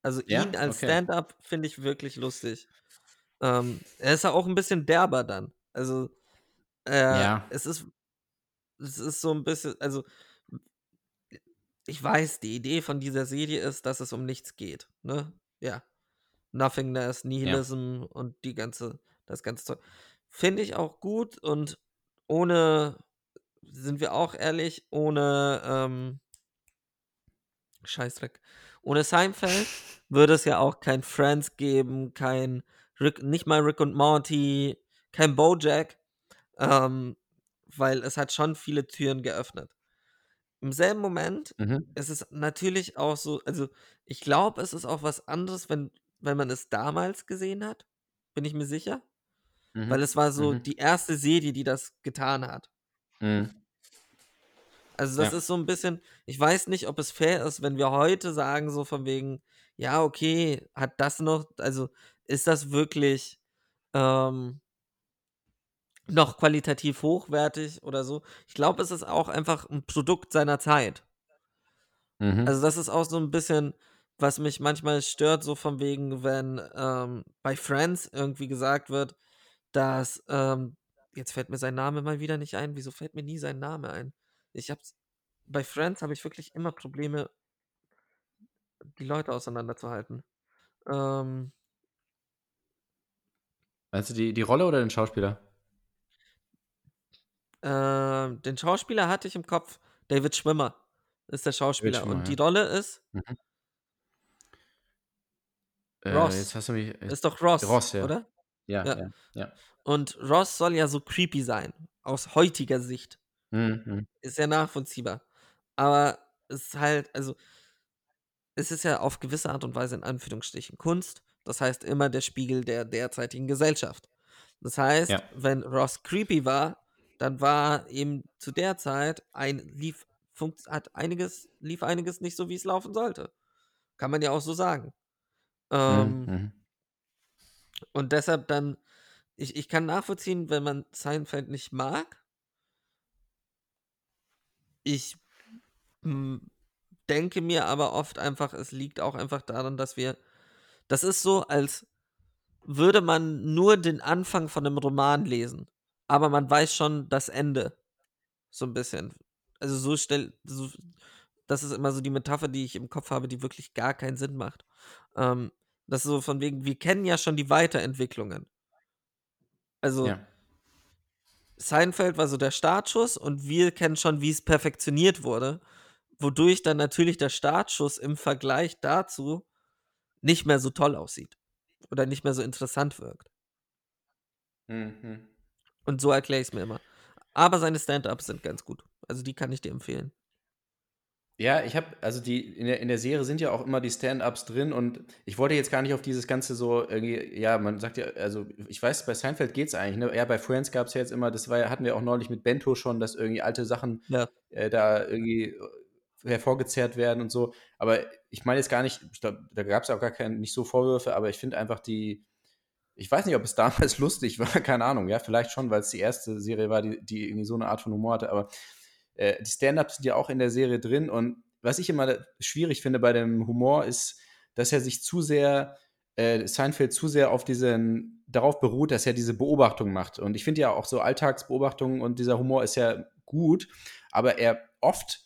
Also Ja? ihn als Okay. Stand-up finde ich wirklich lustig. Ähm, er ist ja auch ein bisschen derber dann. Also äh, Ja. es ist es ist so ein bisschen, also ich weiß, die Idee von dieser Serie ist, dass es um nichts geht, ne? Ja. Nothingness, Nihilism und die ganze, das ganze Zeug. Finde ich auch gut und ohne, sind wir auch ehrlich, ohne, ähm, Scheißdreck, ohne Seinfeld (laughs) würde es ja auch kein Friends geben, kein Rick, nicht mal Rick und Morty, kein Bojack, ähm, weil es hat schon viele Türen geöffnet. Im selben Moment Mhm. es ist natürlich auch so, also ich glaube, es ist auch was anderes, wenn, wenn man es damals gesehen hat, bin ich mir sicher. Mhm. Weil es war so Mhm. die erste Serie, die das getan hat. Mhm. Also das Ja. ist so ein bisschen, ich weiß nicht, ob es fair ist, wenn wir heute sagen, so von wegen, ja, okay, hat das noch, also ist das wirklich ähm, noch qualitativ hochwertig oder so? Ich glaube, es ist auch einfach ein Produkt seiner Zeit. Mhm. Also das ist auch so ein bisschen, was mich manchmal stört, so von wegen, wenn ähm, bei Friends irgendwie gesagt wird, dass, ähm, jetzt fällt mir sein Name mal wieder nicht ein. Wieso fällt mir nie sein Name ein? Ich hab's, bei Friends habe ich wirklich immer Probleme, die Leute auseinanderzuhalten. Ähm, Meinst du die, die Rolle oder den Schauspieler? ähm, den Schauspieler hatte ich im Kopf, David Schwimmer ist der Schauspieler. Schwimmer, Und die ja. Rolle ist, Äh, Ross. Jetzt hast du mich. äh, ist doch Ross, Ross, ja. oder? ja, ja. ja, ja. Und Ross soll ja so creepy sein, aus heutiger Sicht. Mhm. Ist ja nachvollziehbar. Aber es ist halt, also, es ist ja auf gewisse Art und Weise in Anführungsstrichen Kunst. Das heißt immer der Spiegel der derzeitigen Gesellschaft. Das heißt, Ja. wenn Ross creepy war, dann war eben zu der Zeit ein lief hat einiges lief einiges nicht so wie es laufen sollte. Kann man ja auch so sagen. Ähm, Mhm. Mhm. und deshalb dann, ich, ich kann nachvollziehen, wenn man Seinfeld nicht mag. Ich denke mir aber oft einfach, es liegt auch einfach daran, dass wir, das ist so, als würde man nur den Anfang von einem Roman lesen, aber man weiß schon das Ende. So ein bisschen. Also so schnell, so, das ist immer so die Metapher, die ich im Kopf habe, die wirklich gar keinen Sinn macht. Ähm, das ist so von wegen, wir kennen ja schon die Weiterentwicklungen. Also Ja. Seinfeld war so der Startschuss und wir kennen schon, wie es perfektioniert wurde, wodurch dann natürlich der Startschuss im Vergleich dazu nicht mehr so toll aussieht oder nicht mehr so interessant wirkt. Mhm. Und so erkläre ich es mir immer. Aber seine Stand-ups sind ganz gut. Also die kann ich dir empfehlen. Ja, ich habe, also die, in der, in der Serie sind ja auch immer die Stand-Ups drin und ich wollte jetzt gar nicht auf dieses Ganze so irgendwie, ja, man sagt ja, also ich weiß, bei Seinfeld geht es eigentlich, ne? Ja, bei Friends gab es ja jetzt immer, das war, hatten wir auch neulich mit Bento schon, dass irgendwie alte Sachen Ja. äh, da irgendwie hervorgezerrt werden und so. Aber ich meine jetzt gar nicht, ich glaub, da gab es auch gar keine, nicht so Vorwürfe, aber ich finde einfach die, ich weiß nicht, ob es damals (laughs) lustig war, keine Ahnung, ja, vielleicht schon, weil es die erste Serie war, die, die irgendwie so eine Art von Humor hatte, aber äh, die Stand-Ups sind ja auch in der Serie drin und was ich immer schwierig finde bei dem Humor ist, dass er sich zu sehr, äh, Seinfeld zu sehr auf diesen, darauf beruht, dass er diese Beobachtung macht. Und ich finde ja auch so Alltagsbeobachtungen und dieser Humor ist ja gut, aber er oft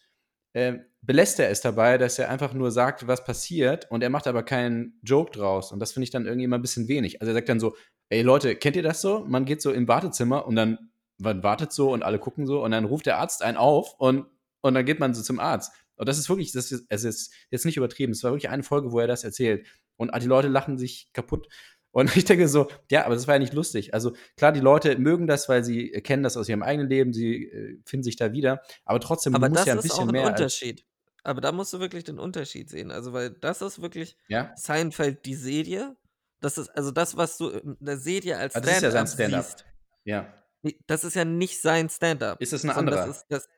äh, belässt er es dabei, dass er einfach nur sagt, was passiert und er macht aber keinen Joke draus. Und das finde ich dann irgendwie immer ein bisschen wenig. Also er sagt dann so, ey Leute, kennt ihr das so? Man geht so im Wartezimmer und dann man wartet so und alle gucken so und dann ruft der Arzt einen auf und, und dann geht man so zum Arzt. Und das ist wirklich, das ist, es ist jetzt nicht übertrieben. Es war wirklich eine Folge, wo er das erzählt. Und die Leute lachen sich kaputt. Und (laughs) ich denke so, ja, aber das war ja nicht lustig. Also klar, die Leute mögen das, weil sie kennen das aus ihrem eigenen Leben, sie äh, finden sich da wieder. Aber trotzdem Aber muss ja ein ist auch bisschen ein mehr. Als, Unterschied. Aber da musst du wirklich den Unterschied sehen. Also, weil das ist wirklich ja, Seinfeld, die Serie. Das ist also das, was du in der Serie als Ah, das ist ja Stand-up Stand-up. siehst. ja. Nee, Das ist ja nicht sein Stand-up. Ist das ein sondern anderer? Das ist das.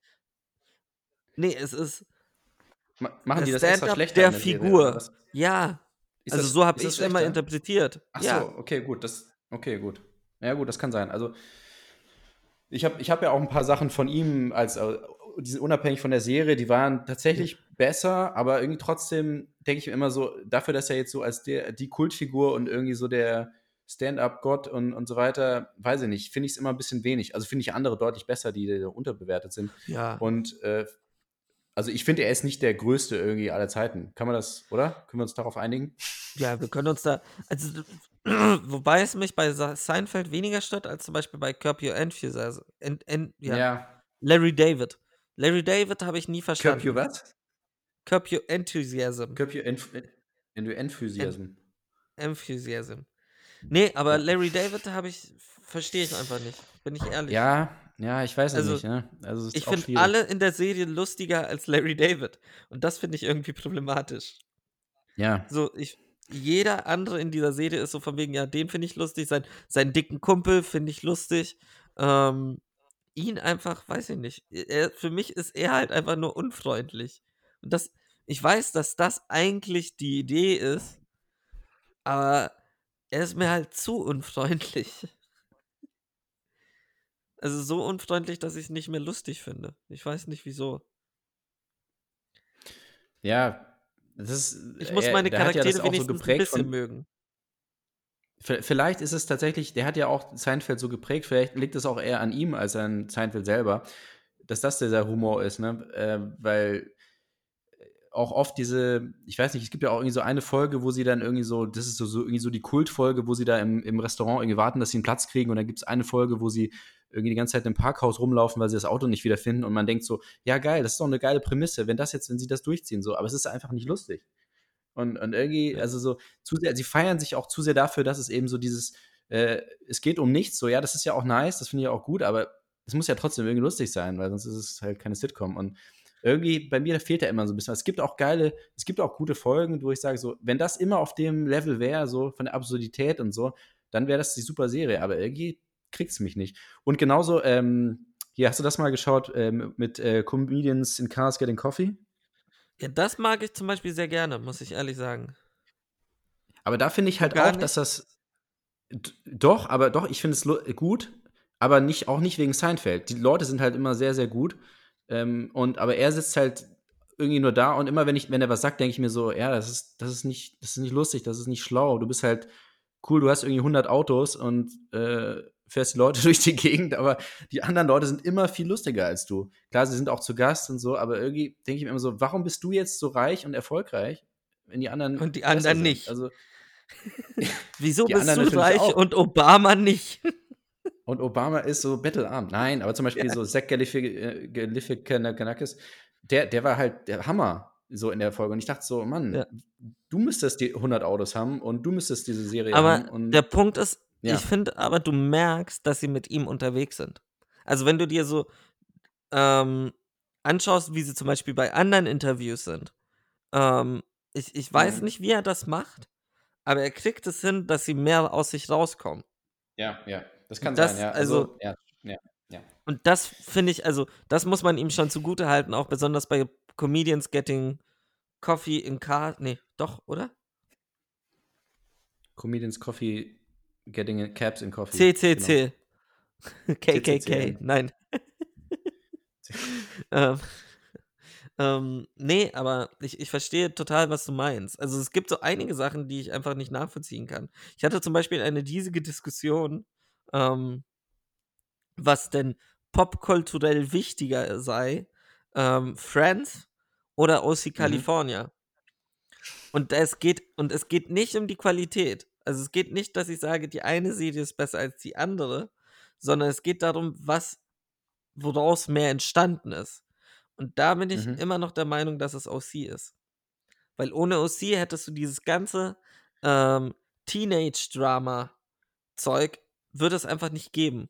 Nee, es ist Ma- Machen die das extra Stand-up schlechter der Serie? Figur. was? Ja. Ist Also das, so habe ich es immer interpretiert. Ach Ja. so, okay, gut. Das, okay, gut. Ja, gut, das kann sein. Also, ich habe ich hab ja auch ein paar Sachen von ihm, als, äh, die sind unabhängig von der Serie, die waren tatsächlich besser, aber irgendwie trotzdem denke ich mir immer so, dafür, dass er jetzt so als der, die Kultfigur und irgendwie so der Stand-up-Gott und, und so weiter, weiß ich nicht, finde ich es immer ein bisschen wenig. Also finde ich andere deutlich besser, die, die unterbewertet sind. Ja. Und äh, also ich finde, er ist nicht der größte irgendwie aller Zeiten. Kann man das, oder? Können wir uns darauf einigen? Ja, wir können uns da. Also, (clears throat) wobei es mich bei Seinfeld weniger stört als zum Beispiel bei Curb Your Enthusiasm. En, en, ja. Larry David. Larry David habe ich nie verstanden. Curb Your was? Curb Your Enthusiasm. Curb Your Enth Enth Enthusiasm. Enthusiasm. Nee, aber. Larry David habe ich, verstehe ich einfach nicht. Bin ich ehrlich. Ja, ja, ich weiß es Also, nicht. Ne? Also Ich finde alle in der Serie lustiger als Larry David. Und das finde ich irgendwie problematisch. Ja, So, ich. Jeder andere in dieser Serie ist so von wegen, ja, den finde ich lustig, sein, seinen dicken Kumpel finde ich lustig. Ähm, ihn einfach, weiß ich nicht. Er, für mich ist er halt einfach nur unfreundlich. Und das, ich weiß, dass das eigentlich die Idee ist, aber er ist mir halt zu unfreundlich. Also so unfreundlich, dass ich es nicht mehr lustig finde. Ich weiß nicht wieso. ja. Das ist, Ich muss er- meine der ja Charaktere das auch so wenigstens ein geprägt bisschen mögen. Vielleicht ist es tatsächlich, der hat ja auch Seinfeld so geprägt, vielleicht liegt es auch eher an ihm als an Seinfeld selber, dass das dieser Humor ist, ne? Äh, weil auch oft diese, ich weiß nicht, es gibt ja auch irgendwie so eine Folge, wo sie dann irgendwie so, das ist so, so irgendwie so die Kultfolge, wo sie da im, im Restaurant irgendwie warten, dass sie einen Platz kriegen. Und dann gibt es eine Folge, wo sie irgendwie die ganze Zeit im Parkhaus rumlaufen, weil sie das Auto nicht wiederfinden. Und man denkt so, ja geil, das ist doch eine geile Prämisse, wenn das jetzt, wenn sie das durchziehen, so, aber es ist einfach nicht lustig. Und, und irgendwie, also so, zu sehr, sie feiern sich auch zu sehr dafür, dass es eben so dieses, äh, es geht um nichts, so, ja, das ist ja auch nice, das finde ich auch gut, aber es muss ja trotzdem irgendwie lustig sein, weil sonst ist es halt keine Sitcom. Und irgendwie, bei mir fehlt da immer so ein bisschen. Es gibt auch geile, es gibt auch gute Folgen, wo ich sage, so, wenn das immer auf dem Level wäre, so von der Absurdität und so, dann wäre das die super Serie, aber irgendwie kriegt es mich nicht. Und genauso, ähm, hier, hast du das mal geschaut ähm, mit äh, Comedians in Cars Getting Coffee? Ja, das mag ich zum Beispiel sehr gerne, muss ich ehrlich sagen. Aber da finde ich halt Gar auch, dass das doch, aber doch, ich finde es gut, aber nicht auch nicht wegen Seinfeld. Die Leute sind halt immer sehr, sehr gut. Ähm, und aber er sitzt halt irgendwie nur da und immer wenn ich, wenn er was sagt, denke ich mir so, ja, das ist, das ist nicht, das ist nicht lustig, das ist nicht schlau. Du bist halt cool, du hast irgendwie 100 Autos und äh, fährst die Leute (laughs) durch die Gegend, aber die anderen Leute sind immer viel lustiger als du. Klar, sie sind auch zu Gast und so, aber irgendwie denke ich mir immer so, warum bist du jetzt so reich und erfolgreich, wenn die anderen Und die anderen nicht. Also (laughs) Wieso Die bist anderen du reich auch. und Obama nicht? (laughs) Und Obama ist so bettelarm. Nein, aber zum Beispiel so Zach äh, Galifianakis, der, der war halt der Hammer so in der Folge. Und ich dachte so, Mann, Ja. du müsstest die 100 Autos haben und du müsstest diese Serie Aber haben. Und der Punkt ist, Ja. ich finde aber, du merkst, dass sie mit ihm unterwegs sind. Also wenn du dir so, ähm, anschaust, wie sie zum Beispiel bei anderen Interviews sind, ähm, ich, ich weiß Mhm. nicht, wie er das macht, aber er kriegt es hin, dass sie mehr aus sich rauskommen. Ja, ja. Das kann Das, sein, ja. also, ja, ja, ja. und das finde ich, also, das muss man ihm schon zugute halten, auch besonders bei Comedians Getting Coffee in Car. Nee, doch, oder? Comedians Coffee Getting in, Caps in Coffee. CCC. KKK. CCCN. Nein. (laughs) ähm, ähm, nee, aber ich, ich verstehe total, was du meinst. Also es gibt so einige Sachen, die ich einfach nicht nachvollziehen kann. Ich hatte zum Beispiel eine riesige Diskussion, ähm, was denn popkulturell wichtiger sei, ähm, Friends oder OC California. Und es geht, und es geht nicht um die Qualität. Also es geht nicht, dass ich sage, die eine Serie ist besser als die andere, sondern es geht darum, was, woraus mehr entstanden ist. Und da bin ich Mhm. immer noch der Meinung, dass es OC ist. Weil ohne OC hättest du dieses ganze ähm, Teenage-Drama-Zeug, würde es einfach nicht geben.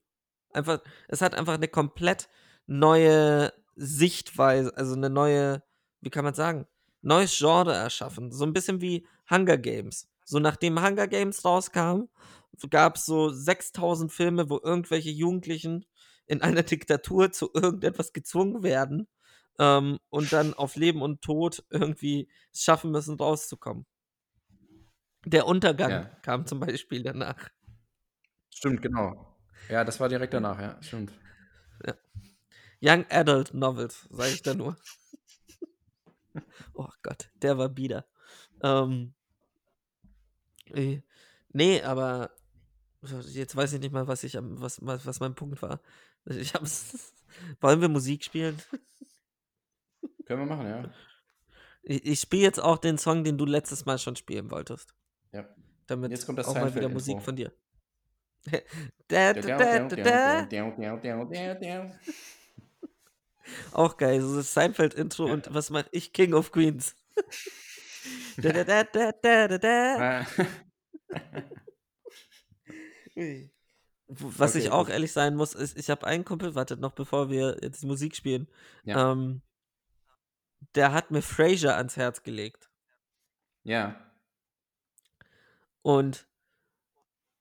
Einfach, es hat einfach eine komplett neue Sichtweise, also eine neue, wie kann man sagen, neues Genre erschaffen. So ein bisschen wie Hunger Games. So nachdem Hunger Games rauskam, gab es so 6000 Filme, wo irgendwelche Jugendlichen in einer (laughs) Diktatur zu irgendetwas gezwungen werden ähm, und dann auf Leben und Tod irgendwie es schaffen müssen, rauszukommen. Der Untergang Ja. kam zum Beispiel danach. Stimmt, genau. Ja, das war direkt danach, ja, stimmt. Young Adult Novels, sage ich da nur. (laughs) oh Gott, der war bieder. Ähm, äh, nee, aber jetzt weiß ich nicht mal, was ich was, was, mein Punkt war. Ich hab's. (laughs) Wollen wir Musik spielen? (laughs) Können wir machen, ja. Ich, ich spiele jetzt auch den Song, den du letztes Mal schon spielen wolltest. Ja. Damit Jetzt kommt das auch mal wieder. Musik von dir. Da, da, da, da, da. Auch geil, so das Seinfeld-Intro Ja. und was mache ich? King of Queens. da, da, da, da, da, da, da. Ah, Was ich auch ehrlich sein muss, ist, ich habe einen Kumpel, wartet noch, bevor wir jetzt die Musik spielen. Ja. Ähm, der hat mir Frasier ans Herz gelegt. ja. Und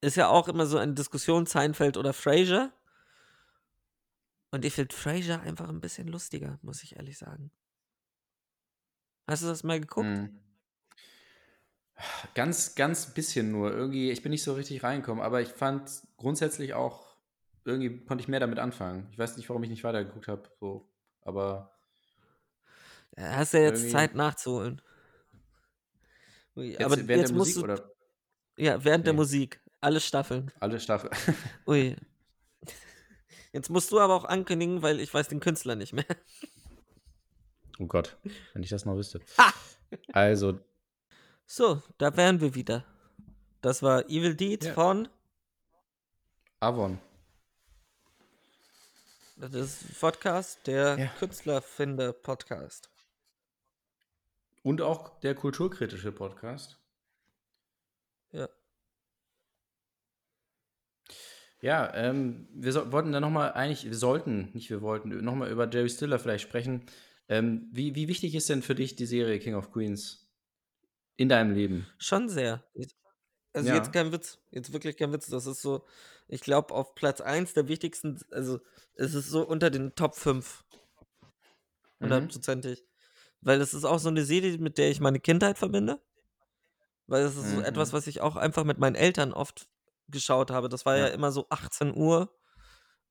ist ja auch immer so eine Diskussion, Seinfeld oder Frasier. Und ich finde Frasier einfach ein bisschen lustiger, muss ich ehrlich sagen. Hast du das mal geguckt? Mhm. Ganz, ganz bisschen nur. Irgendwie, ich bin nicht so richtig reingekommen, aber ich fand grundsätzlich auch, irgendwie konnte ich mehr damit anfangen. Ich weiß nicht, warum ich nicht weitergeguckt habe, so. Aber Hast ja jetzt Zeit nachzuholen. Jetzt aber während jetzt der musst Musik du, oder ja, während der Nee. Musik, alle Staffeln. alle Staffeln. (laughs) Ui. Jetzt musst du aber auch ankündigen, weil ich weiß den Künstler nicht mehr. oh Gott, wenn ich das noch wüsste. Ha! Also, So, da wären wir wieder. Das war Evil Deeds Ja. von, Avon. das ist ein Podcast, der Ja. Künstlerfinder-Podcast. Und auch der kulturkritische Podcast. Ja. Ja, ähm, wir so, wollten dann nochmal, eigentlich, wir sollten, nicht wir wollten, nochmal über Jerry Stiller vielleicht sprechen. Ähm, wie, wie wichtig ist denn für dich die Serie King of Queens in deinem Leben? Schon sehr. Also Ja. jetzt kein Witz, jetzt wirklich kein Witz. Das ist so, ich glaube, auf Platz 1 der wichtigsten, also es ist so unter den Top 5. Mhm. Hundertprozentig. Weil es ist auch so eine Serie, mit der ich meine Kindheit verbinde. Weil es ist so Mhm. etwas, was ich auch einfach mit meinen Eltern oft geschaut habe. Das war ja, Ja. immer so 18 Uhr.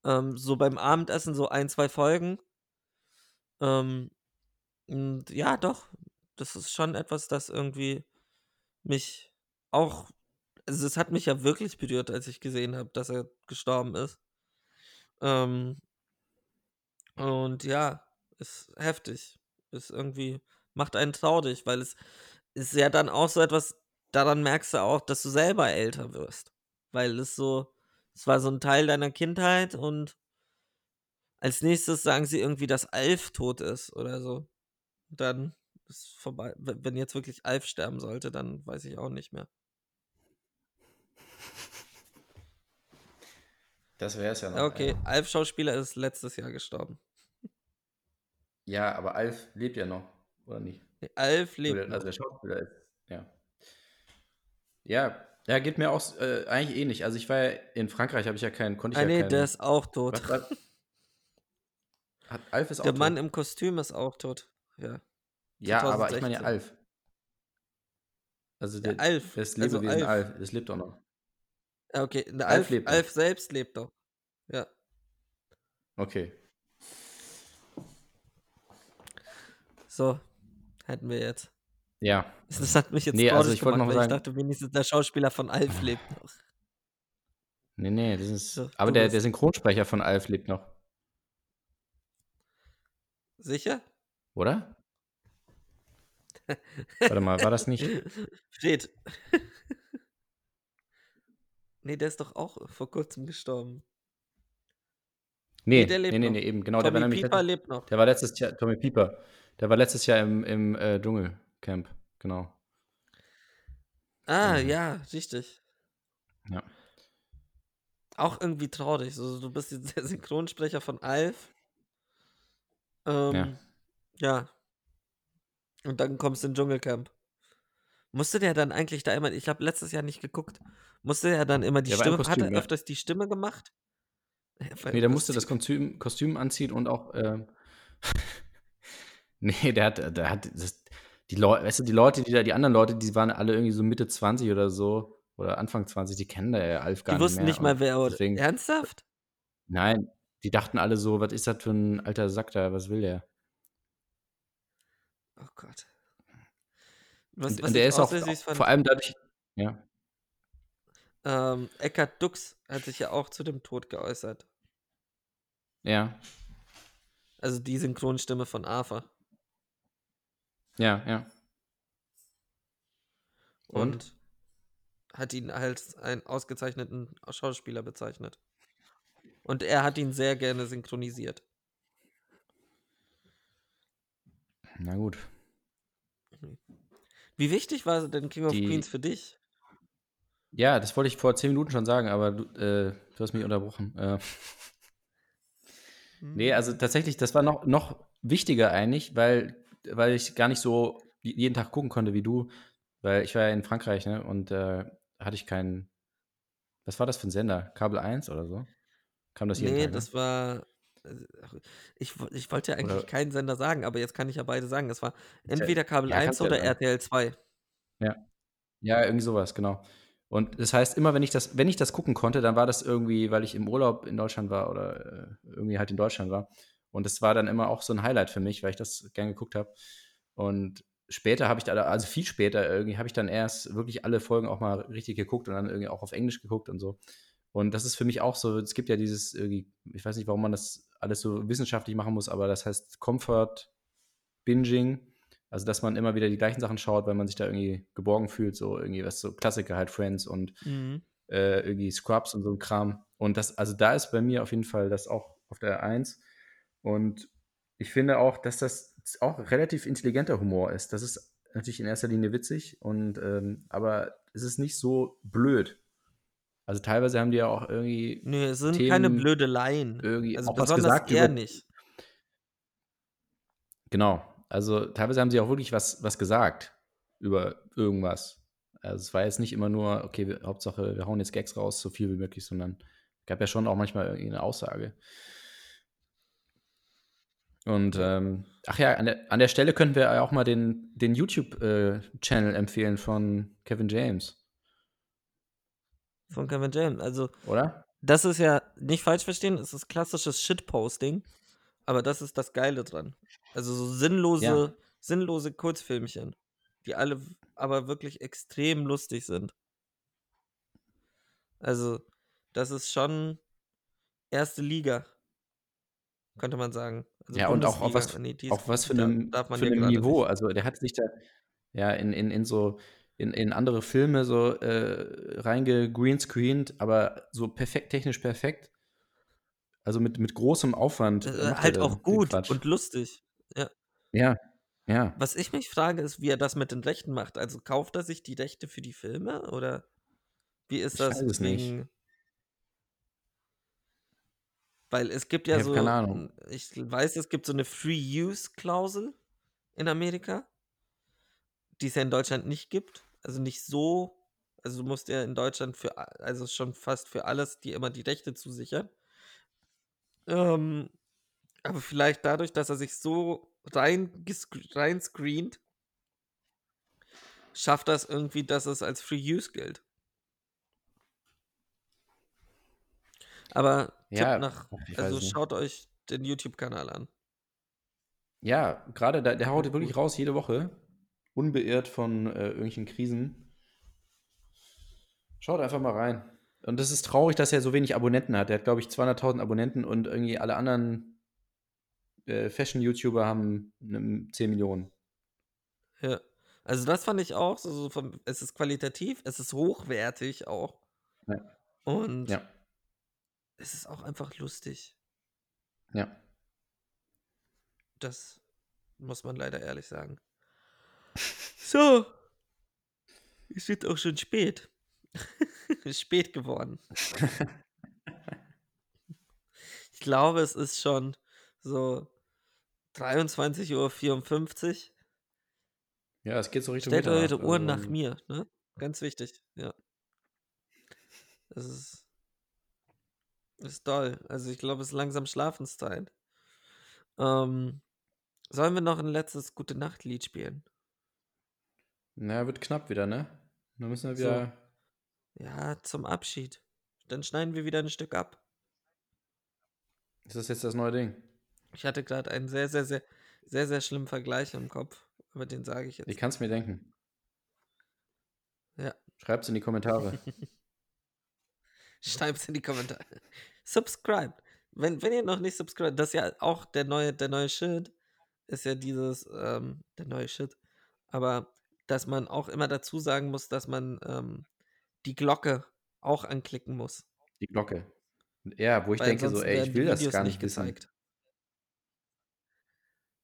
Ähm, so beim Abendessen so ein, zwei Folgen. Ähm, und ja, doch. Das ist schon etwas, das irgendwie mich auch. Also es hat mich ja wirklich berührt, als ich gesehen habe, dass er gestorben ist. Ähm, und ja, ist heftig. Ist irgendwie, macht einen traurig, weil es ist ja dann auch so etwas, daran merkst du auch, dass du selber älter wirst. Weil es so, es war so ein Teil deiner Kindheit und als nächstes sagen sie irgendwie, dass Alf tot ist oder so. Dann ist vorbei. Wenn jetzt wirklich Alf sterben sollte, dann weiß ich auch nicht mehr. Das wäre es ja noch. Okay, ja. Alf Schauspieler ist letztes Jahr gestorben. Ja, aber Alf lebt ja noch, oder nicht? Nee, Alf Oder, lebt also der Schauspieler ist, ja. Ja, ja, geht mir auch äh, eigentlich ähnlich. Also ich war ja in Frankreich, habe ich ja keinen, konnte ich Ah, ja nee, keinen. der ist auch tot. was? Hat, Alf ist auch Der tot. Mann im Kostüm ist auch tot. Ja. Ja, aber ich meine ja 2016. Alf. Also Der der, Alf, das also Lebewesen Alf. Alf. das lebt doch noch. Ja, okay. Der Alf Alf, lebt Alf, noch. selbst lebt doch. Ja. Okay. So. Hätten wir jetzt. Ja. Das hat mich jetzt Nee, also ich wollte gemacht, noch weil sagen- ich dachte, wenigstens der Schauspieler von Alf lebt noch. Nee, nee, das ist. So, aber der, der Synchronsprecher von Alf lebt noch, Sicher? oder? Warte mal, war das nicht? (laughs) Steht. (laughs) nee, der ist doch auch vor kurzem gestorben. Nee, der lebt nee, nee, nee, eben. Genau, der war Tommy nämlich. Pieper letztes- lebt noch. Der war letztes Jahr, Tommy Pieper. Der war letztes Jahr im, im äh, Dschungelcamp. Genau. Ah, Mhm. ja, richtig. Ja. Auch irgendwie traurig. So, du bist jetzt (laughs) der Synchronsprecher von Alf. Ähm, ja. Und dann kommst du in Dschungelcamp. Musste der dann eigentlich da immer, ich habe letztes Jahr nicht geguckt, musste er dann immer die Der Stimme, hat Kostüm, er ja. öfters die Stimme gemacht? Ja, Nee, der musste das Kostüm. Kostüm, Kostüm anziehen und auch. Ähm, (laughs) nee, der hat, der hat das, die Leute, weißt du, die Leute, die da, die anderen Leute, die waren alle irgendwie so Mitte 20 oder so oder Anfang 20, die kennen da ja Alf gar Die nicht wussten mehr. nicht mal, wer er deswegen, Ernsthaft? Nein, die dachten alle so, was ist das für ein alter Sack da, was will der? Oh Gott. Was, Und, was und der ist auch, auch vor allem dadurch, ja, ähm, Eckhard Dux hat sich ja auch zu dem Tod geäußert. ja, Also die Synchronstimme von Arthur. Ja, ja. Und? Und hat ihn als einen ausgezeichneten Schauspieler bezeichnet. Und er hat ihn sehr gerne synchronisiert. Na gut. Wie wichtig war denn King of Die- Queens für dich? Ja, das wollte ich vor zehn Minuten schon sagen, aber du, äh, du hast mich unterbrochen. Äh, nee, also tatsächlich, das war noch, noch wichtiger eigentlich, weil, weil ich gar nicht so jeden Tag gucken konnte wie du, weil ich war ja in Frankreich, ne, und äh, hatte ich keinen, was war das für ein Sender? Kabel 1 oder so? Kam das jeden nee, Tag? das war. äh, Ich, ich wollte ja eigentlich Oder- keinen Sender sagen, aber jetzt kann ich ja beide sagen. Es war ja- entweder Kabel ja, 1 kannst ja oder sagen. RTL 2. Ja, irgendwie sowas, genau. Und das heißt, immer wenn ich das, wenn ich das gucken konnte, dann war das irgendwie, weil ich im Urlaub in Deutschland war oder äh, irgendwie halt in Deutschland war. Und das war dann immer auch so ein Highlight für mich, weil ich das gern geguckt habe. Und später habe ich da, also viel später irgendwie, habe ich dann erst wirklich alle Folgen auch mal richtig geguckt und dann irgendwie auch auf Englisch geguckt und so. Und das ist für mich auch so, es gibt ja dieses, irgendwie, ich weiß nicht, warum man das alles so wissenschaftlich machen muss, aber das heißt Comfort Binging. Also, dass man immer wieder die gleichen Sachen schaut, weil man sich da irgendwie geborgen fühlt, so irgendwie, was so Klassiker halt, Friends und Mhm. äh, irgendwie Scrubs und so ein Kram. Und das, also da ist bei mir auf jeden Fall das auch auf der Eins. Und ich finde auch, dass das auch relativ intelligenter Humor ist. Das ist natürlich in erster Linie witzig, und ähm, aber es ist nicht so blöd. Also teilweise haben die ja auch irgendwie, Nö, es sind keine Themen Blödeleien. irgendwie Also auch was besonders gesagt er über, nicht. Genau. Also teilweise haben sie auch wirklich was, was gesagt über irgendwas. Also es war jetzt nicht immer nur, okay, wir, Hauptsache, wir hauen jetzt Gags raus, so viel wie möglich, sondern es gab ja schon auch manchmal irgendwie eine Aussage. Und ähm, ach ja, an der, an der Stelle könnten wir ja auch mal den, den YouTube-Channel empfehlen von Kevin James, Von Kevin James. Also, oder? das ist ja nicht falsch verstehen, es ist klassisches Shitposting, aber das ist das Geile dran. Also so sinnlose, Ja. sinnlose Kurzfilmchen, die alle aber wirklich extrem lustig sind. Also, das ist schon erste Liga, könnte man sagen. Also Ja, und auch auf was. Nee, auf was für einem, für einem Niveau. nicht. Also der hat sich da ja in, in, in so in, in andere Filme so äh, reingegreenscreened, aber so perfekt, technisch perfekt. Also mit, mit großem Aufwand. Äh, halt auch gut und lustig. Ja. ja, ja. Was ich mich frage, ist, wie er das mit den Rechten macht. Also kauft er sich die Rechte für die Filme oder wie ist Ich das weiß es nicht. Weil es gibt ja Ich habe so, keine Ahnung. ich weiß, es gibt so eine Free-Use-Klausel in Amerika, die es ja in Deutschland nicht gibt. Also nicht so, also du musst ja in Deutschland für, a- also schon fast für alles dir immer die Rechte zusichern. Ähm, aber vielleicht dadurch, dass er sich so rein, gescre- rein screent, schafft das irgendwie, dass es als Free Use gilt. Aber Ja, nach, also nicht. schaut euch den YouTube-Kanal an. Ja, gerade da, der haut wirklich raus jede Woche. Unbeirrt von äh, irgendwelchen Krisen. Schaut einfach mal rein. Und das ist traurig, dass er so wenig Abonnenten hat. Er hat, glaube ich, 200.000 Abonnenten und irgendwie alle anderen äh, Fashion-YouTuber haben ne, 10 Millionen. Ja. Also das fand ich auch, so, so vom, es ist qualitativ, es ist hochwertig auch. Ja. Und Ja, es ist auch einfach lustig. ja. Das muss man leider ehrlich sagen. (laughs) So. Es wird auch schon spät. (laughs) spät geworden. (laughs) Ich glaube, es ist schon so 23.54 Uhr. Ja, es geht so Richtung Stellt eure Uhren also, nach mir, ne? Ganz wichtig, ja. Das ist, ist toll. Also ich glaube, es ist langsam Schlafenszeit. Ähm, sollen wir noch ein letztes Gute Nacht Lied spielen? Na, wird knapp wieder, ne? Dann müssen wir So. wieder. Ja, zum Abschied. Dann schneiden wir wieder ein Stück ab. Ist das jetzt das neue Ding? Ich hatte gerade einen sehr, sehr, sehr, sehr, sehr schlimmen Vergleich im Kopf, aber den sage ich jetzt. Ich kann es mir denken. Ja. Schreibt's in die Kommentare. (laughs) Schreibt's in die Kommentare. Subscribe. Wenn, wenn ihr noch nicht subscribe, das ist ja auch der neue, der neue Shit, ist ja dieses, ähm, der neue Shit. Aber dass man auch immer dazu sagen muss, dass man ähm, die Glocke auch anklicken muss. Die Glocke. Ja, wo ich Weil denke so, ey, ich will das gar nicht wissen. gezeigt.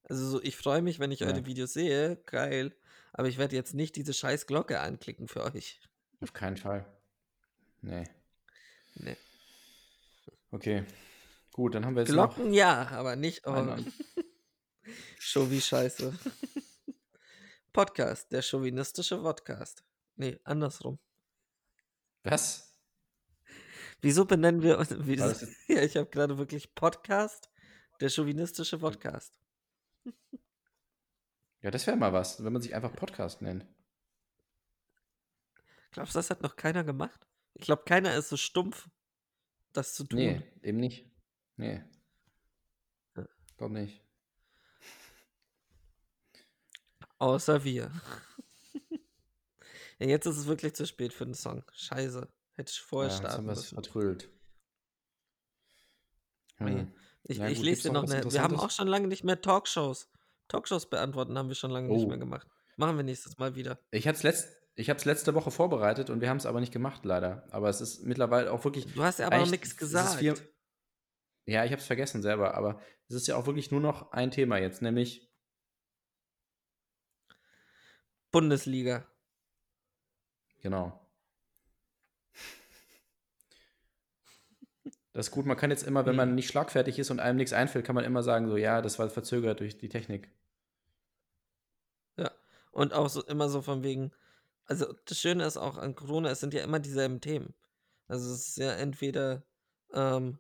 Also so, ich freue mich, wenn ich Ja. eure Videos sehe, geil. Aber ich werde jetzt nicht diese scheiß Glocke anklicken für euch. Auf keinen Fall. Nee. Nee. Okay. Gut, dann haben wir jetzt noch. Glocken ja, aber nicht (laughs) Show wie Scheiße. Podcast, der chauvinistische Podcast. Nee, andersrum. Was? Wieso benennen wir uns. Wie War das, das (laughs) ja, ich habe gerade wirklich Podcast, der chauvinistische Podcast. Ja, das wäre mal was, wenn man sich einfach Podcast nennt. Glaubst du, das hat noch keiner gemacht? Ich glaube, keiner ist so stumpf, das zu tun. Nee, eben nicht. Nee. Ja. Glaub nicht. Außer wir. (laughs) ja, jetzt ist es wirklich zu spät für den Song. Scheiße. Hätte ich vorher Ja, starten müssen. vertrödelt. Hm. Ich, Ja, ich gut, lese dir noch eine. Wir haben auch schon lange nicht mehr Talkshows. Talkshows beantworten haben wir schon lange nicht Oh. mehr gemacht. Machen wir nächstes Mal wieder. Ich hatte es letzt, ich hab's letzte Woche vorbereitet und wir haben es aber nicht gemacht, leider. Aber es ist mittlerweile auch wirklich. Du hast ja aber noch nichts es gesagt. viel- ja, ich habe es vergessen selber, aber es ist ja auch wirklich nur noch ein Thema jetzt, nämlich Bundesliga. Genau. Das ist gut, man kann jetzt immer, wenn man nicht schlagfertig ist und einem nichts einfällt, kann man immer sagen, so, ja, das war verzögert durch die Technik. Ja. Und auch so immer so von wegen. Also das Schöne ist auch an Corona, es sind ja immer dieselben Themen. Also es ist ja entweder ähm,